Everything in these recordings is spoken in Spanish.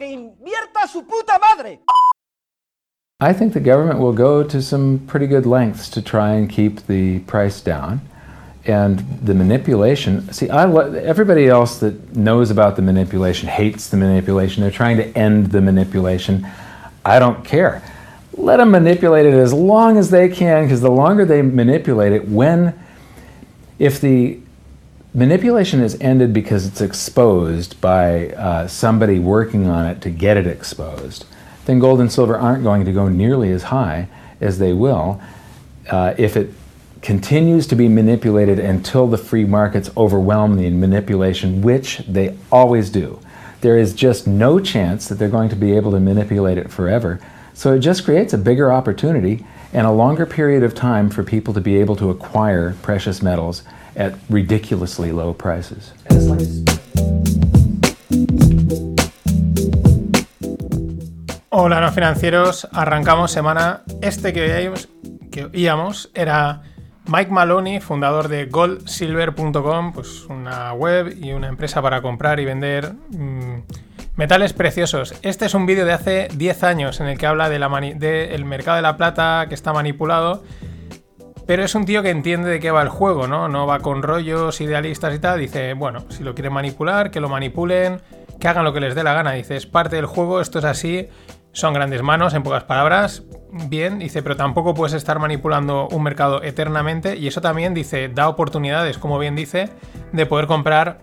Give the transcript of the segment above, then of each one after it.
¡Que invierta su puta madre! I think the government will go to some pretty good lengths to try and keep the price down. And the manipulation, see, I, everybody else that knows about the manipulation hates the manipulation. They're trying to end the manipulation. I don't care. Let them manipulate it as long as they can, because the longer they manipulate it, when, if the manipulation is ended because it's exposed by uh, somebody working on it to get it exposed, then gold and silver aren't going to go nearly as high as they will uh, if it continues to be manipulated until the free markets overwhelm the manipulation, which they always do. There is just no chance that they're going to be able to manipulate it forever. So it just creates a bigger opportunity and a longer period of time for people to be able to acquire precious metals at ridiculously low prices. Hola no financieros, arrancamos semana. Este que oíamos, que oíamos era Mike Maloney, fundador de goldsilver.com, pues una web y una empresa para comprar y vender mm, metales preciosos. Este es un vídeo de hace 10 años en el que habla del mercado de la plata que está manipulado. Pero es un tío que entiende de qué va el juego, ¿no? No va con rollos idealistas y tal. Dice, bueno, si lo quieren manipular, que lo manipulen, que hagan lo que les dé la gana. Dice, es parte del juego, esto es así, son grandes manos, en pocas palabras. Bien, dice, pero tampoco puedes estar manipulando un mercado eternamente. Y eso también, dice, da oportunidades, como bien dice, de poder comprar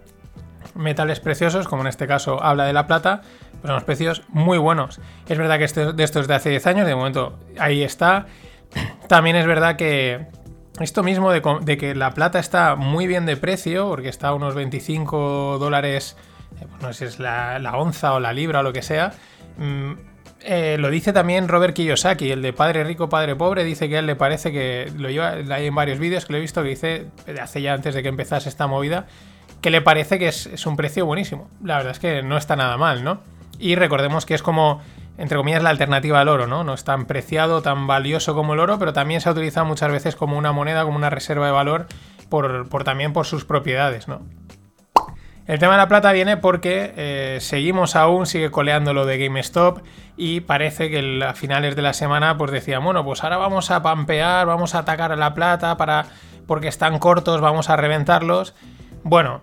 metales preciosos, como en este caso habla de la plata, pero unos precios muy buenos. Es verdad que este, de esto es de hace 10 años, de momento ahí está. También es verdad que esto mismo de, que la plata está muy bien de precio, porque está a unos 25 dólares, eh, pues no sé si es la, la, onza o la libra o lo que sea. Mm, eh, lo dice también Robert Kiyosaki, el de Padre Rico, Padre Pobre, dice que a él le parece que lo lleva hay en varios vídeos que lo he visto que dice, hace ya antes de que empezase esta movida, que le parece que es, es un precio buenísimo. La verdad es que no está nada mal, ¿no? Y recordemos que es como entre comillas, la alternativa al oro, ¿no? No es tan preciado, tan valioso como el oro, pero también se ha utilizado muchas veces como una moneda, como una reserva de valor, por, por también por sus propiedades, ¿no? El tema de la plata viene porque eh, seguimos aún, sigue coleando lo de GameStop y parece que a finales de la semana pues decían, bueno, pues ahora vamos a pampear, vamos a atacar a la plata para porque están cortos, vamos a reventarlos. Bueno,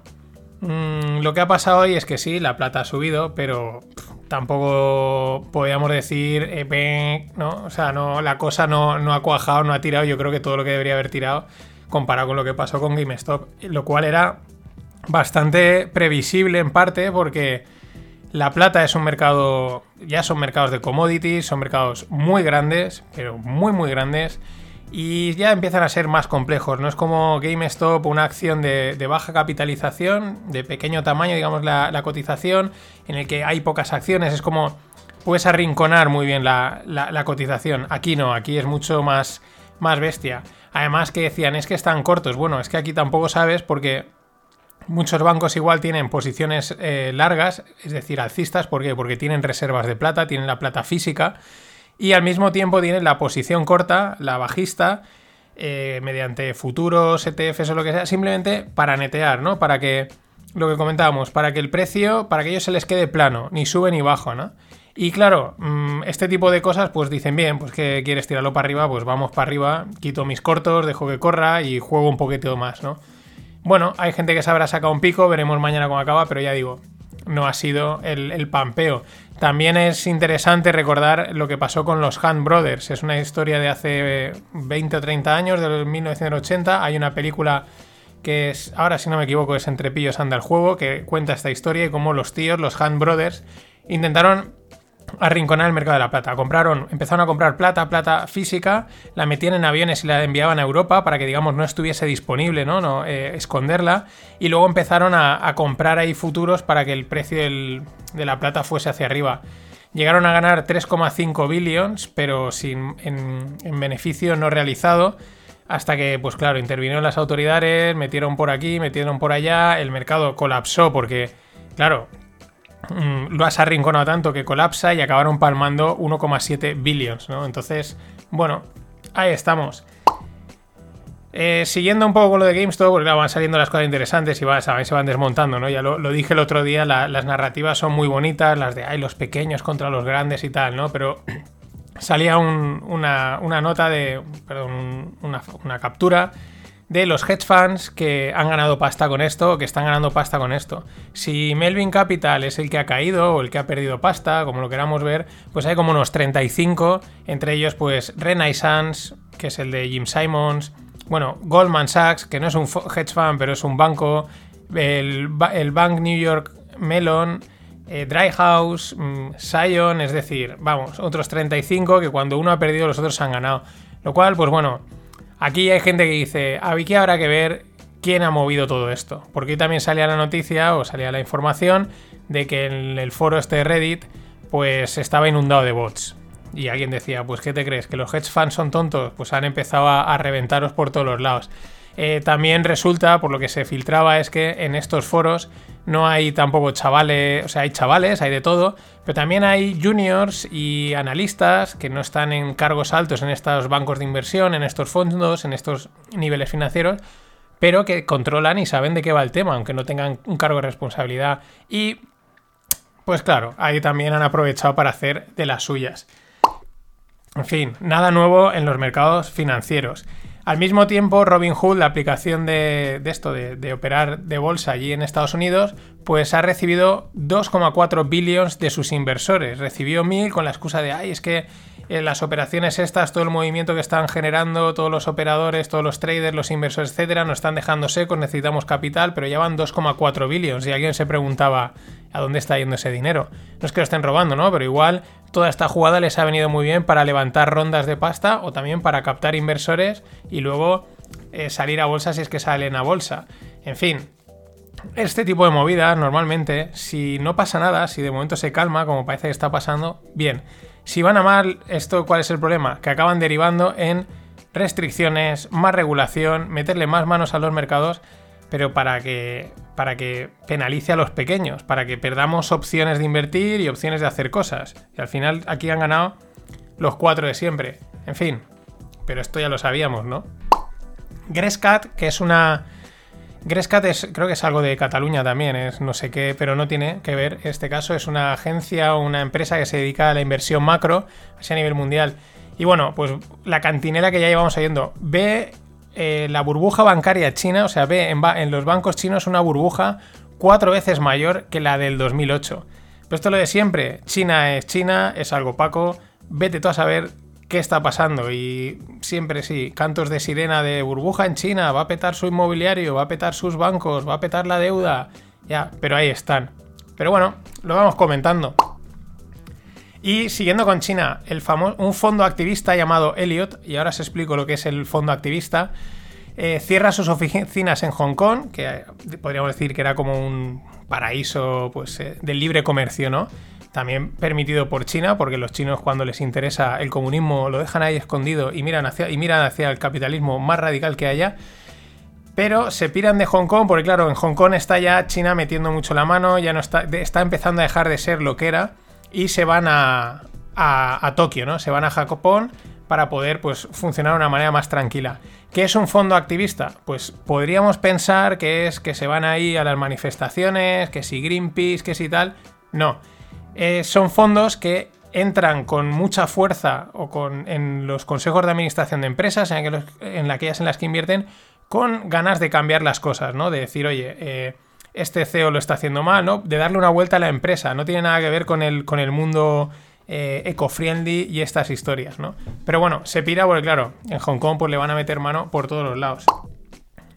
mmm, lo que ha pasado hoy es que sí, la plata ha subido, pero tampoco podríamos decir, eh, ¿no? O sea, no, la cosa no, no, ha cuajado, no ha tirado, yo creo que todo lo que debería haber tirado comparado con lo que pasó con GameStop, lo cual era bastante previsible en parte porque la plata es un mercado, ya son mercados de commodities, son mercados muy grandes, pero muy muy grandes. Y ya empiezan a ser más complejos, no es como GameStop, una acción de, baja capitalización, de pequeño tamaño, digamos, la, cotización, en el que hay pocas acciones, es como puedes arrinconar muy bien la, cotización. Aquí no, aquí es mucho más, más bestia. Además que decían, es que están cortos. Bueno, es que aquí tampoco sabes porque muchos bancos igual tienen posiciones eh, largas, es decir, alcistas, ¿por qué? Porque tienen reservas de plata, tienen la plata física y al mismo tiempo tienen la posición corta, la bajista, eh, mediante futuros, ETFs o lo que sea, simplemente para netear, ¿no? Para que, lo que comentábamos, para que el precio, para que ellos se les quede plano, ni sube ni bajo, ¿no? Y claro, este tipo de cosas, pues dicen, bien, pues que quieres tirarlo para arriba, pues vamos para arriba, quito mis cortos, dejo que corra y juego un poquito más, ¿no? Bueno, hay gente que se habrá sacado un pico, veremos mañana cómo acaba, pero ya digo, no ha sido el, el, pampeo. También es interesante recordar lo que pasó con los Hunt Brothers. Es una historia de hace 20 o 30 años, de 1980. Hay una película que es, ahora si no me equivoco, es Entre pillos anda el juego, que cuenta esta historia y cómo los tíos, los Hunt Brothers, intentaron arrinconar el mercado de la plata. Compraron, empezaron a comprar plata, plata física, la metían en aviones y la enviaban a Europa para que, digamos, no estuviese disponible, ¿no? no eh, esconderla. Y luego empezaron a, comprar ahí futuros para que el precio de la plata fuese hacia arriba. llegaron a ganar 3,5 billions, pero sin, en, en beneficio no realizado hasta que, pues claro, intervinieron las autoridades, metieron por aquí, metieron por allá, el mercado colapsó porque, claro, lo has arrinconado tanto que colapsa y acabaron palmando 1,7 billions, ¿no? Entonces, bueno, ahí estamos. Eh, siguiendo un poco con lo de GameStop, porque claro, van saliendo las cosas interesantes y se van desmontando, ¿no? Ya lo, dije el otro día, la- las narrativas son muy bonitas, las de ay, los pequeños contra los grandes y tal, ¿no? Pero salía un- una, nota de. Perdón, un- una, una captura de los hedge funds que han ganado pasta con esto o que están ganando pasta con esto. Si Melvin Capital es el que ha caído o el que ha perdido pasta, como lo queramos ver, pues hay como unos 35, entre ellos pues Renaissance, que es el de Jim Simons, bueno, Goldman Sachs, que no es un hedge fund, pero es un banco, el, el Bank New York Mellon, eh, Dry House, mm, Zion, es decir, vamos, otros 35 que cuando uno ha perdido los otros han ganado. Lo cual, pues bueno, aquí hay gente que dice, aquí habrá que ver quién ha movido todo esto. Porque también salía la noticia o salía la información de que en el foro este de Reddit pues estaba inundado de bots. Y alguien decía, pues ¿qué te crees? ¿Que los hedge funds son tontos? Pues han empezado a reventaros por todos los lados. Eh, también resulta, por lo que se filtraba, es que en estos foros no hay tampoco chavales, o sea, hay chavales, hay de todo, pero también hay juniors y analistas que no están en cargos altos en estos bancos de inversión, en estos fondos, en estos niveles financieros, pero que controlan y saben de qué va el tema, aunque no tengan un cargo de responsabilidad. Y, pues claro, ahí también han aprovechado para hacer de las suyas. En fin, nada nuevo en los mercados financieros. Al mismo tiempo, Robinhood, la aplicación de, esto, de, de operar de bolsa allí en Estados Unidos, pues ha recibido 2,4 billions de sus inversores. Recibió mil con la excusa de, ay, es que eh, las operaciones estas, todo el movimiento que están generando, todos los operadores, todos los traders, los inversores, etcétera, nos están dejando secos, necesitamos capital, pero ya van 2,4 billions. Y alguien se preguntaba, ¿a dónde está yendo ese dinero? No es que lo estén robando, ¿no? Pero igual toda esta jugada les ha venido muy bien para levantar rondas de pasta o también para captar inversores y luego eh, salir a bolsa si es que salen a bolsa. En fin, este tipo de movidas normalmente, si no pasa nada, si de momento se calma, como parece que está pasando, bien. Si van a mal, esto ¿cuál es el problema? Que acaban derivando en restricciones, más regulación, meterle más manos a los mercados, pero para que para que penalice a los pequeños, para que perdamos opciones de invertir y opciones de hacer cosas. Y al final aquí han ganado los cuatro de siempre. En fin, pero esto ya lo sabíamos, ¿no? Grescat, que es una Grescat es, creo que es algo de Cataluña también, es no sé qué, pero no tiene que ver. Este caso es una agencia o una empresa que se dedica a la inversión macro, así a nivel mundial. Y bueno, pues la cantinela que ya llevamos oyendo, ve eh, la burbuja bancaria china, o sea, ve en, en los bancos chinos una burbuja cuatro veces mayor que la del 2008. Pero esto es lo de siempre, China es China, es algo opaco, vete tú a saber qué está pasando y siempre sí, cantos de sirena de burbuja en China, va a petar su inmobiliario, va a petar sus bancos, va a petar la deuda, ya, pero ahí están. Pero bueno, lo vamos comentando. Y siguiendo con China, un fondo activista llamado Elliot, y ahora os explico lo que es el fondo activista, eh, cierra sus oficinas en Hong Kong, que eh, podríamos decir que era como un paraíso pues, eh, del libre comercio, ¿no? También permitido por China, porque los chinos cuando les interesa el comunismo lo dejan ahí escondido y miran hacia, y miran hacia el capitalismo más radical que haya. Pero se piran de Hong Kong, porque claro, en Hong Kong está ya China metiendo mucho la mano, ya no está, está empezando a dejar de ser lo que era, y se van a, a, Tokio, ¿no? Se van a Japón para poder pues, funcionar de una manera más tranquila. ¿Qué es un fondo activista? Pues podríamos pensar que es que se van ahí a las manifestaciones, que si Greenpeace, que si tal. No. Eh, son fondos que entran con mucha fuerza o con, en los consejos de administración de empresas, en, aquellos- en aquellas en las que invierten, con ganas de cambiar las cosas, ¿no? De decir, oye, eh, este CEO lo está haciendo mal, ¿no? De darle una vuelta a la empresa. No tiene nada que ver con el, con el mundo eh, eco-friendly y estas historias, ¿no? Pero bueno, se pira porque, claro, en Hong Kong pues le van a meter mano por todos los lados.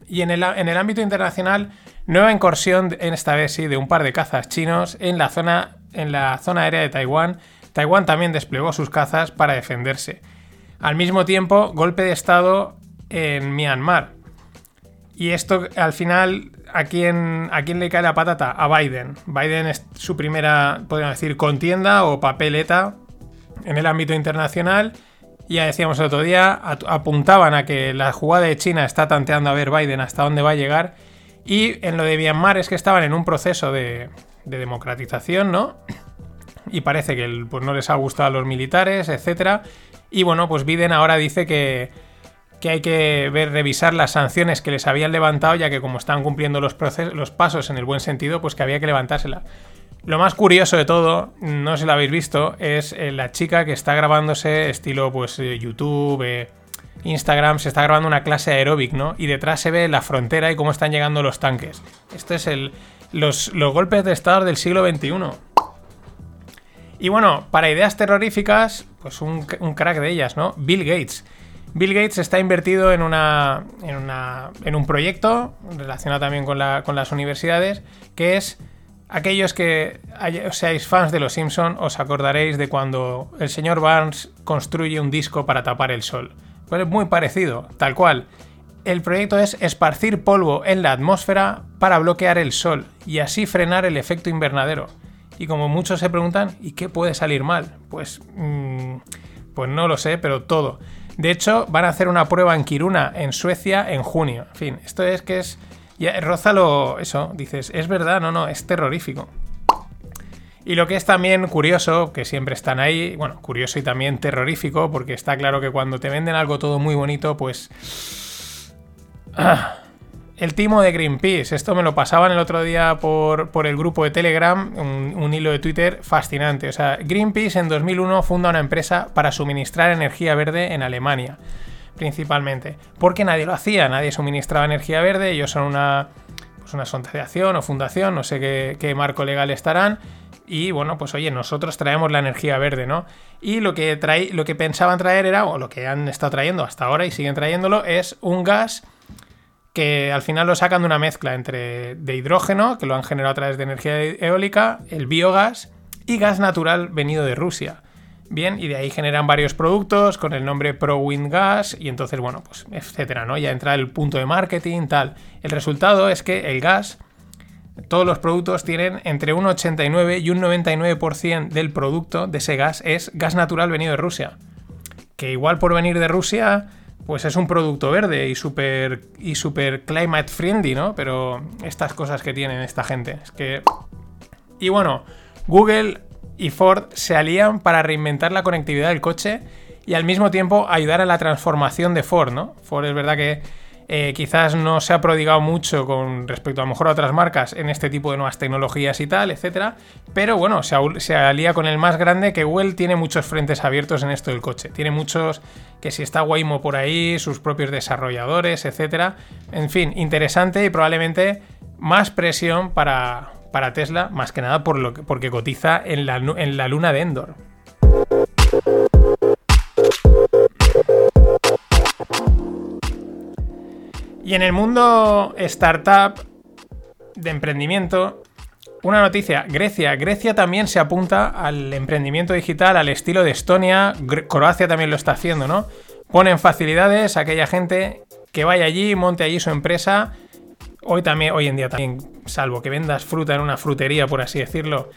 Y en el, en el ámbito internacional, nueva incursión, en esta vez sí, de un par de cazas chinos en la zona, en la zona aérea de Taiwán. Taiwán también desplegó sus cazas para defenderse. Al mismo tiempo, golpe de estado en Myanmar. Y esto al final ¿a quién, ¿a quién le cae la patata? A Biden. Biden es su primera, podríamos decir, contienda o papeleta en el ámbito internacional. Ya decíamos el otro día, apuntaban a que la jugada de China está tanteando a ver Biden hasta dónde va a llegar. Y en lo de Myanmar es que estaban en un proceso de, democratización, ¿no? Y parece que pues, no les ha gustado a los militares, etc. Y bueno, pues Biden ahora dice que, que hay que ver, revisar las sanciones que les habían levantado, ya que como están cumpliendo los, pasos en el buen sentido, pues que había que levantárselas. Lo más curioso de todo, no sé si lo habéis visto, es eh, la chica que está grabándose estilo pues eh, YouTube, eh, Instagram, se está grabando una clase aeróbic, ¿no? Y detrás se ve la frontera y cómo están llegando los tanques. Esto es los, golpes de estado del siglo XXI. Y bueno, para ideas terroríficas, pues un, crack de ellas, ¿no? Bill Gates. Bill Gates está invertido en, un proyecto relacionado también con, la, con las universidades, que es Aquellos que seáis fans de Los Simpson os acordaréis de cuando el señor Barnes construye un disco para tapar el sol. Pues es muy parecido, tal cual. El proyecto es esparcir polvo en la atmósfera para bloquear el sol y así frenar el efecto invernadero. Y como muchos se preguntan, ¿y qué puede salir mal? Pues, mm, pues no lo sé, pero todo. De hecho, van a hacer una prueba en Kiruna, en Suecia, en junio. En fin, esto es que es y Rózalo, eso, dices, es verdad, no, no, es terrorífico. Y lo que es también curioso, que siempre están ahí, bueno, curioso y también terrorífico, porque está claro que cuando te venden algo todo muy bonito, pues... Ah, el timo de Greenpeace, esto me lo pasaban el otro día por, el grupo de Telegram, un, hilo de Twitter fascinante. O sea, Greenpeace en 2001 funda una empresa para suministrar energía verde en Alemania principalmente. Porque nadie lo hacía, nadie suministraba energía verde, ellos son una, pues una asociación o fundación, no sé qué, marco legal estarán. Y bueno, pues oye, nosotros traemos la energía verde, ¿no? Y lo que, trae, lo que pensaban traer era, o lo que han estado trayendo hasta ahora y siguen trayéndolo, es un gas que al final lo sacan de una mezcla entre de hidrógeno, que lo han generado a través de energía eólica, el biogás y gas natural venido de Rusia. Bien, y de ahí generan varios productos con el nombre Pro Wind Gas y entonces, bueno, pues etcétera, ¿no? Ya entra el punto de marketing, tal. El resultado es que el gas, todos los productos tienen entre un 89 y un 99% del producto de ese gas es gas natural venido de Rusia. Que igual por venir de Rusia, pues es un producto verde y súper y super climate friendly, ¿no? Pero estas cosas que tienen esta gente, es que... Y bueno, Google y Ford se alían para reinventar la conectividad del coche y al mismo tiempo ayudar a la transformación de Ford, ¿no? Ford es verdad que eh, quizás no se ha prodigado mucho con respecto a lo mejor a otras marcas en este tipo de nuevas tecnologías y tal, etcétera. Pero bueno, se, alía con el más grande que Well tiene muchos frentes abiertos en esto del coche. Tiene muchos que si está Waymo por ahí, sus propios desarrolladores, etcétera. En fin, interesante y probablemente más presión para, para Tesla, más que nada por lo que, porque cotiza en la, en la luna de Endor. Y en el mundo startup de emprendimiento, una noticia, Grecia. Grecia también se apunta al emprendimiento digital al estilo de Estonia, Croacia también lo está haciendo, ¿no? Ponen facilidades a aquella gente que vaya allí, monte allí su empresa Hoy también, hoy en día también, salvo que vendas fruta en una frutería, por así decirlo,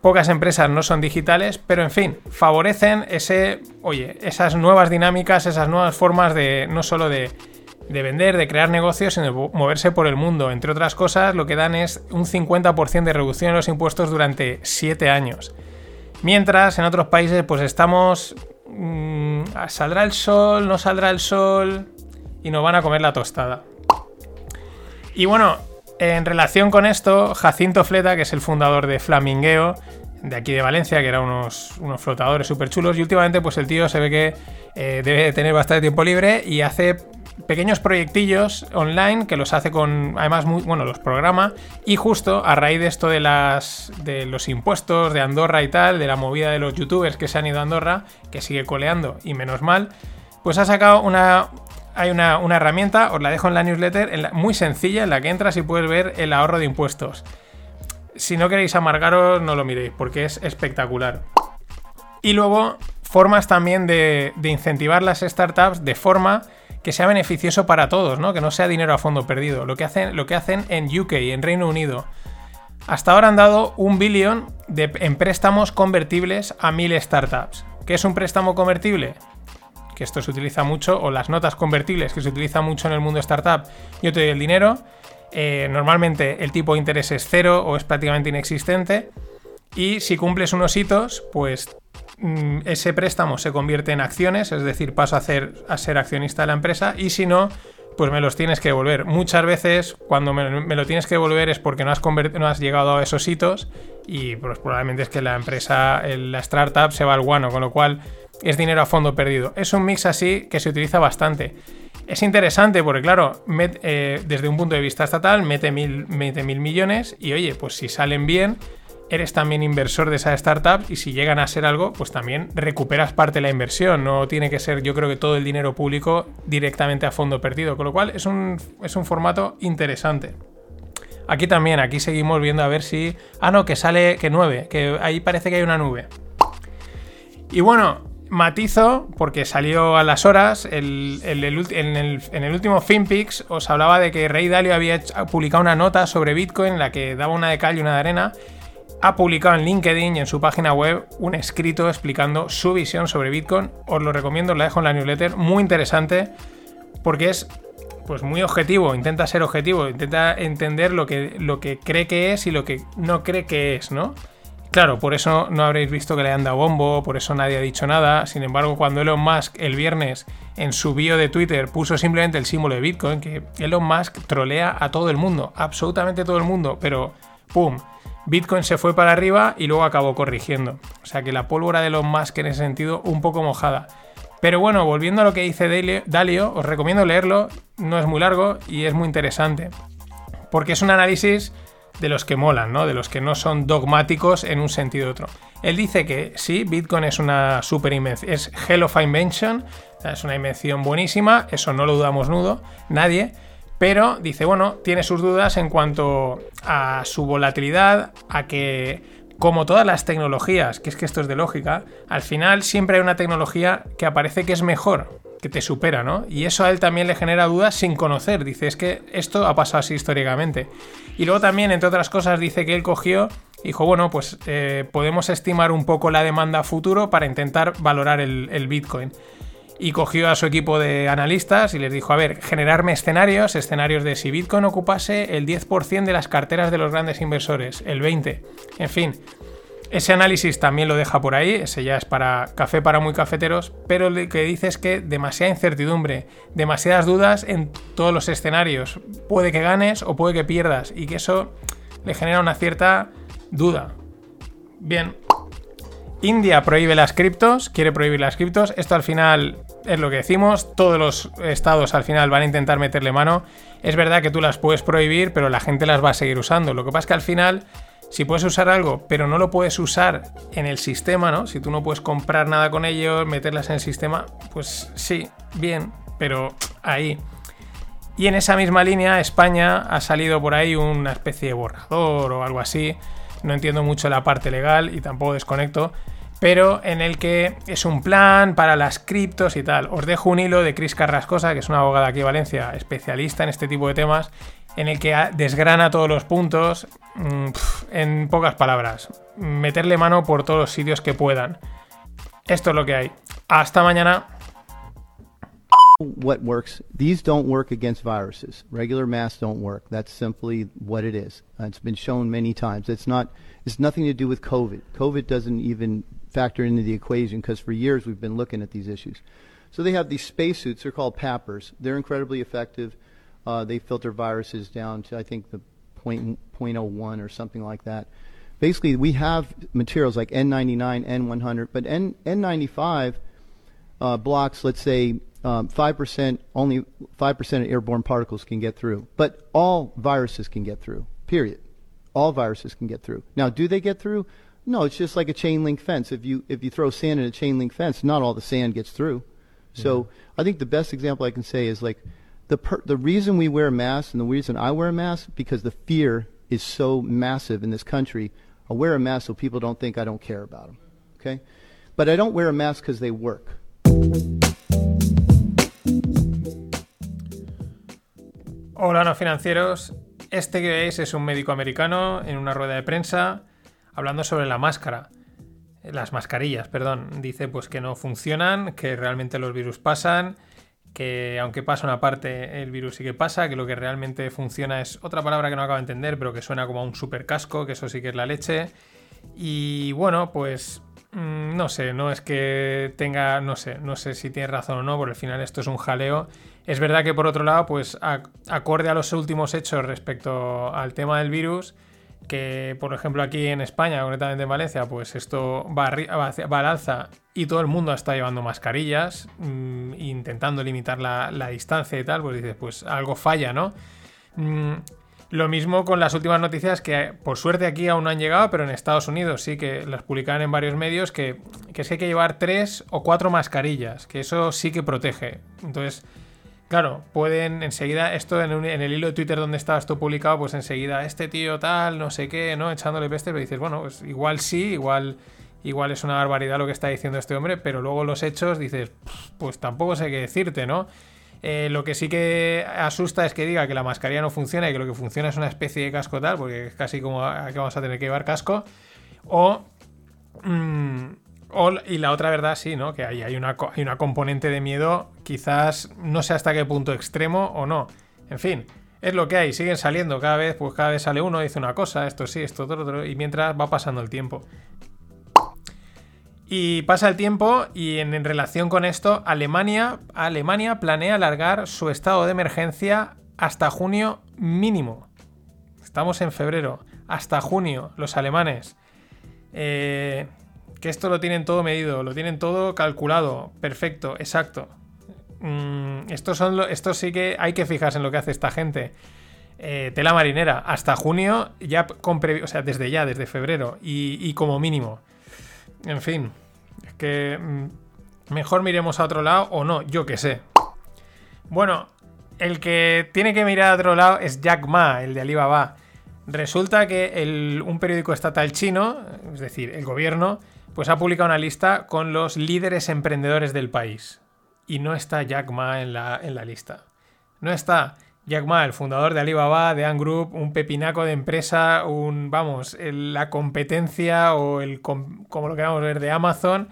pocas empresas no son digitales, pero en fin, favorecen ese, oye, esas nuevas dinámicas, esas nuevas formas de no solo de, de vender, de crear negocios, sino de moverse por el mundo. Entre otras cosas, lo que dan es un 50% de reducción en los impuestos durante 7 años. Mientras en otros países, pues estamos. Mm, ¿Saldrá el sol? ¿No saldrá el sol? Y nos van a comer la tostada. Y bueno, en relación con esto, Jacinto Fleta, que es el fundador de Flamingueo, de aquí de Valencia, que eran unos, unos flotadores súper chulos, y últimamente pues el tío se ve que eh, debe tener bastante tiempo libre y hace pequeños proyectillos online que los hace con, además, muy, bueno, los programa y justo a raíz de esto de, las, de los impuestos de Andorra y tal, de la movida de los youtubers que se han ido a Andorra, que sigue coleando y menos mal, pues ha sacado una, hay una, herramienta, os la dejo en la newsletter, muy sencilla, en la que entras y puedes ver el ahorro de impuestos. Si no queréis amargaros, no lo miréis, porque es espectacular. Y luego, formas también de, incentivar las startups de forma que sea beneficioso para todos, ¿no? Que no sea dinero a fondo perdido. Lo que hacen, lo que hacen en UK, en Reino Unido. Hasta ahora han dado un billón de, en préstamos convertibles a mil startups. ¿Qué es un préstamo convertible? Que esto se utiliza mucho, o las notas convertibles, que se utiliza mucho en el mundo startup. Yo te doy el dinero, eh, normalmente el tipo de interés es cero o es prácticamente inexistente. Y si cumples unos hitos, pues ese préstamo se convierte en acciones, es decir, paso a, ser accionista de la empresa. Y si no, pues me los tienes que devolver. Muchas veces cuando me, lo tienes que devolver es porque no has, no has llegado a esos hitos y pues probablemente es que la empresa, la startup se va al guano, con lo cual es dinero a fondo perdido. Es un mix así que se utiliza bastante. Es interesante porque, claro, eh, desde un punto de vista estatal, mete mil, mete mil millones y, oye, pues si salen bien, eres también inversor de esa startup y si llegan a ser algo, pues también recuperas parte de la inversión. No tiene que ser, yo creo que todo el dinero público directamente a fondo perdido. Con lo cual es un, es un formato interesante. Aquí también, aquí seguimos viendo a ver si... Ah, no, que sale, que 9, que ahí parece que hay una nube. Y bueno, matizo, porque salió a las horas, en, el, en, el, último FinPix os hablaba de que Rey Dalio había publicado una nota sobre Bitcoin en la que daba una de cal y una de arena ha publicado en LinkedIn y en su página web un escrito explicando su visión sobre Bitcoin. Os lo recomiendo, os la dejo en la newsletter. Muy interesante porque es pues muy objetivo, intenta ser objetivo, intenta entender lo que, lo que cree que es y lo que no cree que es, ¿no? Claro, por eso no habréis visto que le han dado bombo, por eso nadie ha dicho nada. Sin embargo, cuando Elon Musk el viernes en su bio de Twitter puso simplemente el símbolo de Bitcoin, que Elon Musk trolea a todo el mundo, absolutamente todo el mundo, pero ¡pum! Bitcoin se fue para arriba y luego acabó corrigiendo. O sea que la pólvora de los Musk en ese sentido un poco mojada. Pero bueno, volviendo a lo que dice Dalio, os recomiendo leerlo, no es muy largo y es muy interesante. Porque es un análisis de los que molan, ¿no? De los que no son dogmáticos en un sentido u otro. Él dice que sí, Bitcoin es una super invención, es hell of invention, es una invención buenísima, eso no lo dudamos nudo, nadie, pero dice, bueno, tiene sus dudas en cuanto a su volatilidad, a que, como todas las tecnologías, que es que esto es de lógica, al final siempre hay una tecnología que aparece que es mejor, que te supera, ¿no? Y eso a él también le genera dudas sin conocer. Dice, es que esto ha pasado así históricamente. Y luego también, entre otras cosas, dice que él cogió dijo, bueno, pues eh, podemos estimar un poco la demanda futuro para intentar valorar el Bitcoin y cogió a su equipo de analistas y les dijo, a ver, generarme escenarios, escenarios de si Bitcoin ocupase el 10% de las carteras de los grandes inversores, el 20%, en fin. Ese análisis también lo deja por ahí, ese ya es para café para muy cafeteros, pero lo que dice es que demasiada incertidumbre, demasiadas dudas en todos los escenarios. Puede que ganes o puede que pierdas y que eso le genera una cierta duda. Bien, India prohíbe las criptos, quiere prohibir las criptos. Esto al final es lo que decimos. Todos los estados al final van a intentar meterle mano. Es verdad que tú las puedes prohibir, pero la gente las va a seguir usando. Lo que pasa es que al final, si puedes usar algo, pero no lo puedes usar en el sistema, ¿no? Si tú no puedes comprar nada con ellos, meterlas en el sistema, pues sí, bien, pero ahí. Y en esa misma línea, España ha salido por ahí una especie de borrador o algo así no entiendo mucho la parte legal y tampoco desconecto, pero en el que es un plan para las criptos y tal. Os dejo un hilo de Cris Carrascosa, que es una abogada aquí de Valencia, especialista en este tipo de temas, en el que desgrana todos los puntos mm, en pocas palabras. Meterle mano por todos los sitios que puedan. Esto es lo que hay. Hasta mañana. what works. These don't work against viruses. Regular masks don't work. That's simply what it is. It's been shown many times. It's not. It's nothing to do with COVID. COVID doesn't even factor into the equation because for years we've been looking at these issues. So they have these spacesuits. They're called PAPRs. They're incredibly effective. Uh, they filter viruses down to I think the point, 0.01 or something like that. Basically, we have materials like N99, N100, but N, N95 uh, blocks, let's say, um, 5%, only 5% of airborne particles can get through. But all viruses can get through, period. All viruses can get through. Now, do they get through? No, it's just like a chain link fence. If you, if you throw sand in a chain link fence, not all the sand gets through. So mm-hmm. I think the best example I can say is like the, per, the reason we wear masks and the reason I wear a mask, because the fear is so massive in this country. I wear a mask so people don't think I don't care about them. Okay? But I don't wear a mask because they work. Hola, no financieros. Este que veis es un médico americano en una rueda de prensa hablando sobre la máscara. Las mascarillas, perdón. Dice pues que no funcionan, que realmente los virus pasan, que aunque pasa una parte, el virus sí que pasa, que lo que realmente funciona es otra palabra que no acabo de entender, pero que suena como a un super casco, que eso sí que es la leche. Y bueno, pues mm, no sé, no es que tenga, no sé, no sé si tiene razón o no, porque al final esto es un jaleo. Es verdad que por otro lado, pues acorde a los últimos hechos respecto al tema del virus, que por ejemplo aquí en España, concretamente en Valencia, pues esto va, al alza y todo el mundo está llevando mascarillas, mm, intentando limitar la, distancia y tal, pues dices, pues algo falla, ¿no? Mm, lo mismo con las últimas noticias que por suerte aquí aún no han llegado, pero en Estados Unidos sí que las publican en varios medios, que, que es que hay que llevar tres o cuatro mascarillas, que eso sí que protege. Entonces, claro, pueden enseguida, esto en, el hilo de Twitter donde estaba esto publicado, pues enseguida, este tío tal, no sé qué, ¿no? Echándole peste, pero dices, bueno, pues igual sí, igual, igual es una barbaridad lo que está diciendo este hombre, pero luego los hechos dices, pues tampoco sé qué decirte, ¿no? Eh, lo que sí que asusta es que diga que la mascarilla no funciona y que lo que funciona es una especie de casco tal, porque es casi como que vamos a tener que llevar casco. O, y la otra verdad, sí, ¿no? Que hay, hay, una, hay una componente de miedo, quizás no sé hasta qué punto extremo o no. En fin, es lo que hay, siguen saliendo cada vez, pues cada vez sale uno, dice una cosa, esto sí, esto otro, otro, y mientras va pasando el tiempo. Y pasa el tiempo y en, relación con esto, Alemania, Alemania planea alargar su estado de emergencia hasta junio mínimo. Estamos en febrero. Hasta junio, los alemanes. Eh, que esto lo tienen todo medido, lo tienen todo calculado, perfecto, exacto. Mm, estos son esto sí que hay que fijarse en lo que hace esta gente. Eh, tela marinera, hasta junio, ya con o sea, desde ya, desde febrero, y como mínimo. En fin, es que mm, mejor miremos a otro lado o no, yo que sé. Bueno, el que tiene que mirar a otro lado es Jack Ma, el de Alibaba. Resulta que un periódico estatal chino, es decir, el gobierno, pues ha publicado una lista con los líderes emprendedores del país. Y no está Jack Ma en la, en la lista. No está. Jack Ma, el fundador de Alibaba, de Ant Group, un pepinaco de empresa, un, vamos, la competencia o el, como lo queramos ver, de Amazon,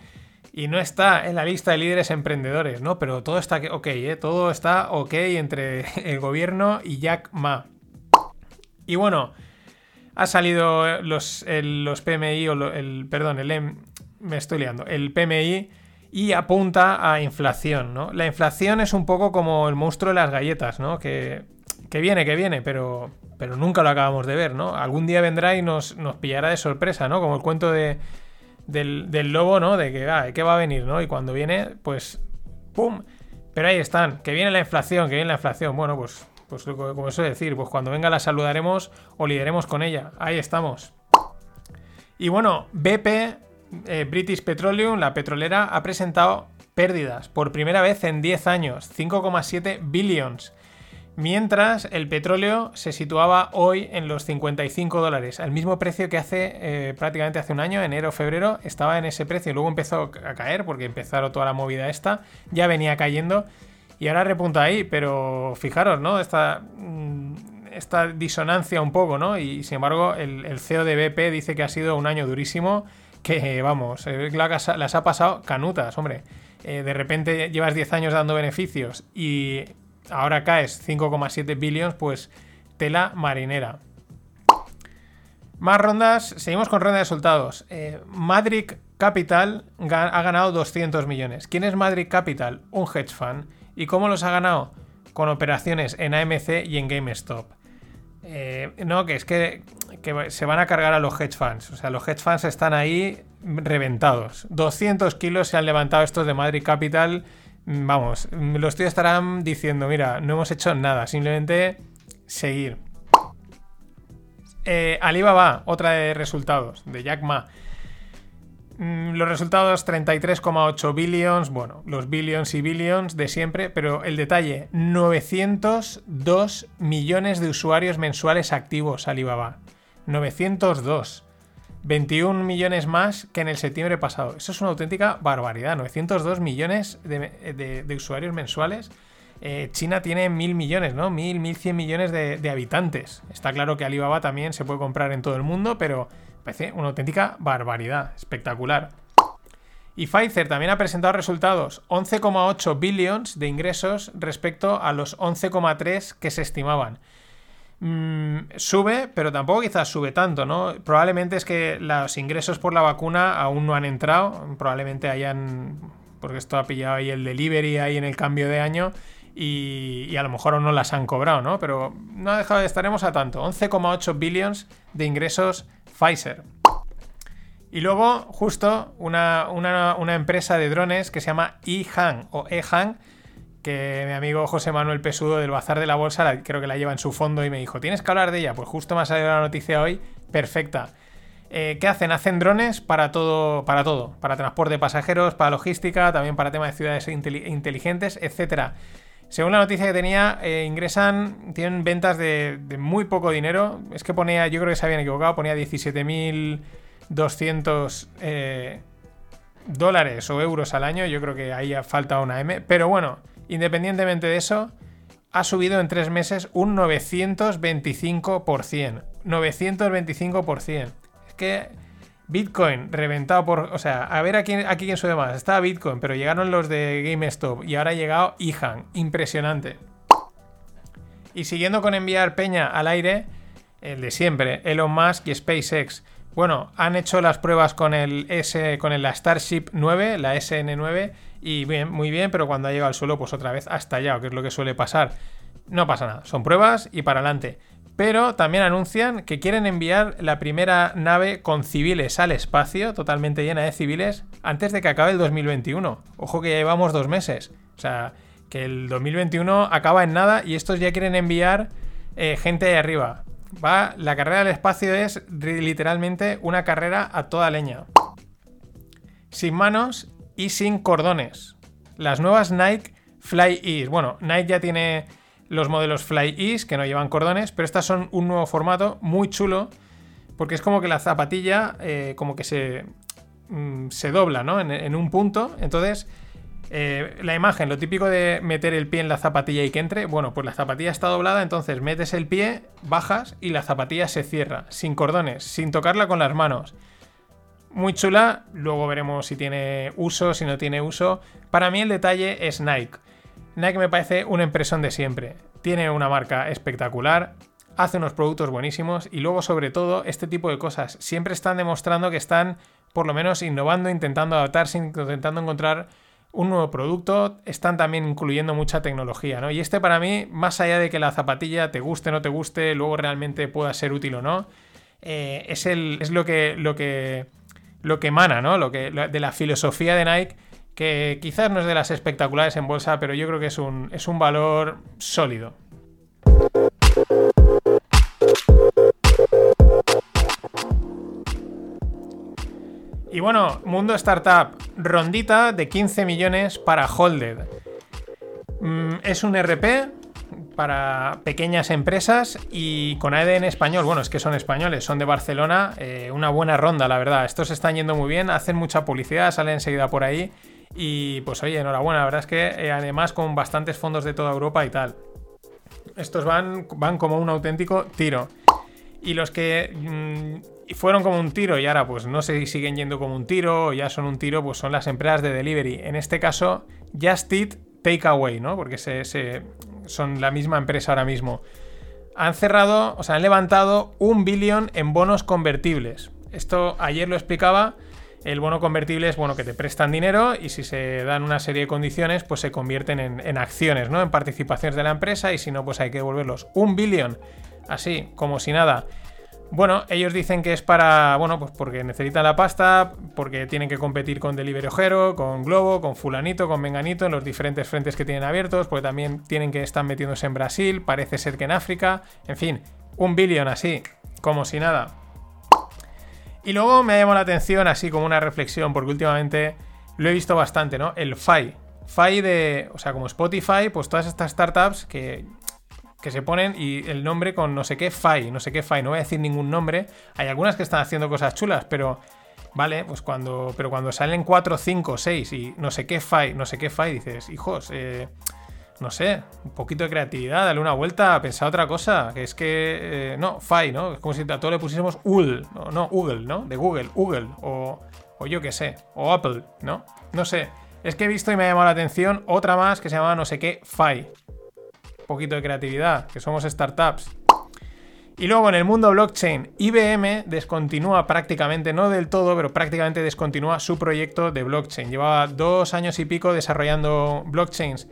y no está en la lista de líderes emprendedores, ¿no? Pero todo está ok, ¿eh? Todo está ok entre el gobierno y Jack Ma. Y bueno, ha salido los, los PMI, o el, perdón, el, me estoy liando, el PMI y apunta a inflación, ¿no? La inflación es un poco como el monstruo de las galletas, ¿no? Que, viene, que viene, pero, pero nunca lo acabamos de ver, ¿no? Algún día vendrá y nos, nos pillará de sorpresa, ¿no? Como el cuento de, del, lobo, ¿no? De que, ah, ¿qué va a venir, ¿no? Y cuando viene, pues, ¡pum! Pero ahí están, que viene la inflación, que viene la inflación. Bueno, pues, pues como eso decir, pues cuando venga la saludaremos o lideremos con ella. Ahí estamos. Y bueno, BP eh, British Petroleum, la petrolera, ha presentado pérdidas por primera vez en 10 años, 5,7 billions. Mientras el petróleo se situaba hoy en los 55 dólares, al mismo precio que hace eh, prácticamente hace un año, enero, febrero, estaba en ese precio. Luego empezó a caer porque empezaron toda la movida esta, ya venía cayendo y ahora repunta ahí, pero fijaros, ¿no? Esta, mm, esta disonancia un poco, ¿no? Y sin embargo, el, el CEO de BP dice que ha sido un año durísimo que vamos, eh, las ha pasado canutas, hombre. Eh, de repente llevas 10 años dando beneficios y ahora caes 5,7 billones, pues tela marinera. Más rondas, seguimos con ronda de resultados. Eh, Madrid Capital ha ganado 200 millones. ¿Quién es Madrid Capital? Un hedge fund. ¿Y cómo los ha ganado? Con operaciones en AMC y en GameStop. Eh, no, que es que, se van a cargar a los hedge funds. O sea, los hedge funds están ahí reventados. 200 kilos se han levantado estos de Madrid Capital. Vamos, los tíos estarán diciendo, mira, no hemos hecho nada, simplemente seguir. Eh, Alibaba, otra de resultados, de Jack Ma. Mm, los resultados 33,8 billions, bueno, los billions y billions de siempre, pero el detalle, 902 millones de usuarios mensuales activos Alibaba. 902. 21 millones más que en el septiembre pasado. Eso es una auténtica barbaridad. 902 millones de, usuarios mensuales. eh, China tiene mil millones, ¿no? Mil, mil cien millones de, de habitantes. Está claro que Alibaba también se puede comprar en todo el mundo, pero parece una auténtica barbaridad, espectacular. Y Pfizer también ha presentado resultados, 11,8 billions de ingresos respecto a los 11,3 que se estimaban. Mm, sube, pero tampoco quizás sube tanto, ¿no? Probablemente es que los ingresos por la vacuna aún no han entrado, probablemente hayan, porque esto ha pillado ahí el delivery ahí en el cambio de año y, y a lo mejor aún no las han cobrado, ¿no? Pero no ha dejado de estaremos a tanto, 11,8 billions de ingresos Pfizer. Y luego, justo, una, una- empresa de drones que se llama EHang o EHang, que mi amigo José Manuel Pesudo del Bazar de la Bolsa, la- creo que la lleva en su fondo y me dijo, ¿tienes que hablar de ella? Pues justo me ha salido la noticia hoy, perfecta. Eh, ¿Qué hacen? Hacen drones para todo, para todo, para transporte de pasajeros, para logística, también para temas de ciudades inteli- inteligentes, etcétera. Según la noticia que tenía, eh, ingresan, tienen ventas de, muy poco dinero. Es que ponía, yo creo que se habían equivocado, ponía 17.200 eh, dólares o euros al año. Yo creo que ahí falta una M. Pero bueno, independientemente de eso, ha subido en tres meses un 925%. 925%. Es que Bitcoin reventado por. O sea, a ver aquí, aquí quién sube más. Estaba Bitcoin, pero llegaron los de GameStop y ahora ha llegado IHAN. Impresionante. Y siguiendo con enviar peña al aire, el de siempre, Elon Musk y SpaceX. Bueno, han hecho las pruebas con el S, con la Starship 9, la SN9, y muy bien, pero cuando ha llegado al suelo, pues otra vez ha estallado, que es lo que suele pasar. No pasa nada, son pruebas y para adelante. Pero también anuncian que quieren enviar la primera nave con civiles al espacio, totalmente llena de civiles, antes de que acabe el 2021. Ojo que ya llevamos dos meses. O sea, que el 2021 acaba en nada y estos ya quieren enviar eh, gente ahí arriba. La carrera del espacio es literalmente una carrera a toda leña. Sin manos y sin cordones. Las nuevas Nike Fly Ease. Bueno, Nike ya tiene los modelos Fly Ease que no llevan cordones, pero estas son un nuevo formato muy chulo porque es como que la zapatilla eh, como que se, mm, se dobla, ¿no? En, un punto. Entonces, eh, la imagen, lo típico de meter el pie en la zapatilla y que entre, bueno, pues la zapatilla está doblada, entonces metes el pie, bajas y la zapatilla se cierra, sin cordones, sin tocarla con las manos. Muy chula, luego veremos si tiene uso, si no tiene uso. Para mí el detalle es Nike. Nike me parece una impresión de siempre. Tiene una marca espectacular, hace unos productos buenísimos y luego sobre todo este tipo de cosas. Siempre están demostrando que están por lo menos innovando, intentando adaptarse, intentando encontrar un nuevo producto, están también incluyendo mucha tecnología, ¿no? Y este para mí, más allá de que la zapatilla te guste o no te guste, luego realmente pueda ser útil o no, eh, es, el, es lo que, lo que, lo que emana, ¿no? Lo que, de la filosofía de Nike, que quizás no es de las espectaculares en bolsa, pero yo creo que es un, es un valor sólido. Y bueno, mundo startup, rondita de 15 millones para Holded. Mm, es un RP para pequeñas empresas y con ADN español. Bueno, es que son españoles, son de Barcelona. eh, una buena ronda, la verdad. Estos están yendo muy bien, hacen mucha publicidad, salen enseguida por ahí. Y pues oye, enhorabuena. La verdad es que eh, además con bastantes fondos de toda Europa y tal. Estos van, van como un auténtico tiro. Y los que mm, fueron como un tiro y ahora pues no si siguen yendo como un tiro o ya son un tiro, pues son las empresas de delivery. En este caso, Just Eat Takeaway, ¿no? Porque se, se- son la misma empresa ahora mismo. Han cerrado, o sea, han levantado un billón en bonos convertibles. Esto ayer lo explicaba. El bono convertible es bueno que te prestan dinero y si se dan una serie de condiciones, pues se convierten en, acciones, ¿no? En participaciones de la empresa y si no, pues hay que devolverlos. Un billón, así, como si nada. Bueno, ellos dicen que es para, bueno, pues porque necesitan la pasta, porque tienen que competir con Delivery Ojero, con Globo, con Fulanito, con Menganito, en los diferentes frentes que tienen abiertos, porque también tienen que estar metiéndose en Brasil, parece ser que en África, en fin, un billón así, como si nada. Y luego me ha llamado la atención, así como una reflexión, porque últimamente lo he visto bastante, ¿no? El FI. FI de, o sea, como Spotify, pues todas estas startups que, que se ponen y el nombre con no sé qué FI, no sé qué FI, no voy a decir ningún nombre. Hay algunas que están haciendo cosas chulas, pero vale, pues cuando, pero cuando salen 4, 5, 6 y no sé qué FI, no sé qué FI, dices, hijos, eh, no sé, un poquito de creatividad, dale una vuelta, pensar otra cosa, que es que, eh, no, Fi, ¿no? Es como si a todo le pusiésemos Google, no, no, Google, ¿no? De Google, Google, o, o yo qué sé, o Apple, ¿no? No sé, es que he visto y me ha llamado la atención otra más que se llama no sé qué, Fi. Un poquito de creatividad, que somos startups. Y luego en el mundo blockchain, IBM descontinúa prácticamente, no del todo, pero prácticamente descontinúa su proyecto de blockchain. Llevaba dos años y pico desarrollando blockchains.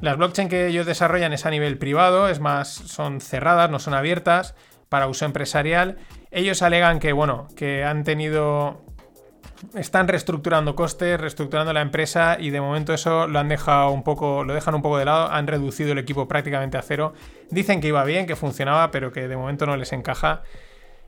Las blockchain que ellos desarrollan es a nivel privado, es más, son cerradas, no son abiertas para uso empresarial. Ellos alegan que, bueno, que han tenido están reestructurando costes, reestructurando la empresa y de momento eso lo han dejado un poco, lo dejan un poco de lado, han reducido el equipo prácticamente a cero. Dicen que iba bien, que funcionaba, pero que de momento no les encaja.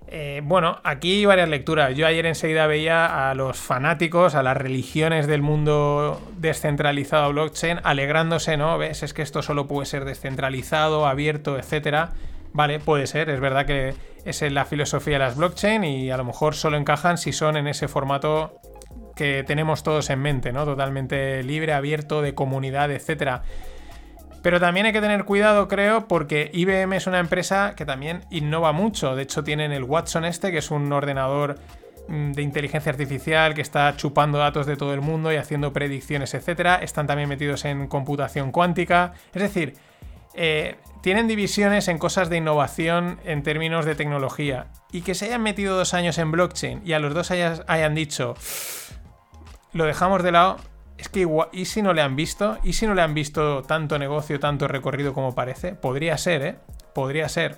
Eh, bueno, aquí varias lecturas. Yo ayer enseguida veía a los fanáticos, a las religiones del mundo descentralizado blockchain, alegrándose, ¿no? ¿Ves? Es que esto solo puede ser descentralizado, abierto, etcétera. Vale, puede ser, es verdad que es la filosofía de las blockchain y a lo mejor solo encajan si son en ese formato que tenemos todos en mente, ¿no? Totalmente libre, abierto, de comunidad, etcétera. Pero también hay que tener cuidado, creo, porque IBM es una empresa que también innova mucho. De hecho, tienen el Watson este, que es un ordenador mm, de inteligencia artificial que está chupando datos de todo el mundo y haciendo predicciones, etcétera. Están también metidos en computación cuántica. Es decir, eh, tienen divisiones en cosas de innovación en términos de tecnología. Y que se hayan metido dos años en blockchain y a los dos hayan dicho, lo dejamos de lado, es que igual, ¿y si no le han visto? ¿Y si no le han visto tanto negocio, tanto recorrido como parece? Podría ser, ¿eh? Podría ser.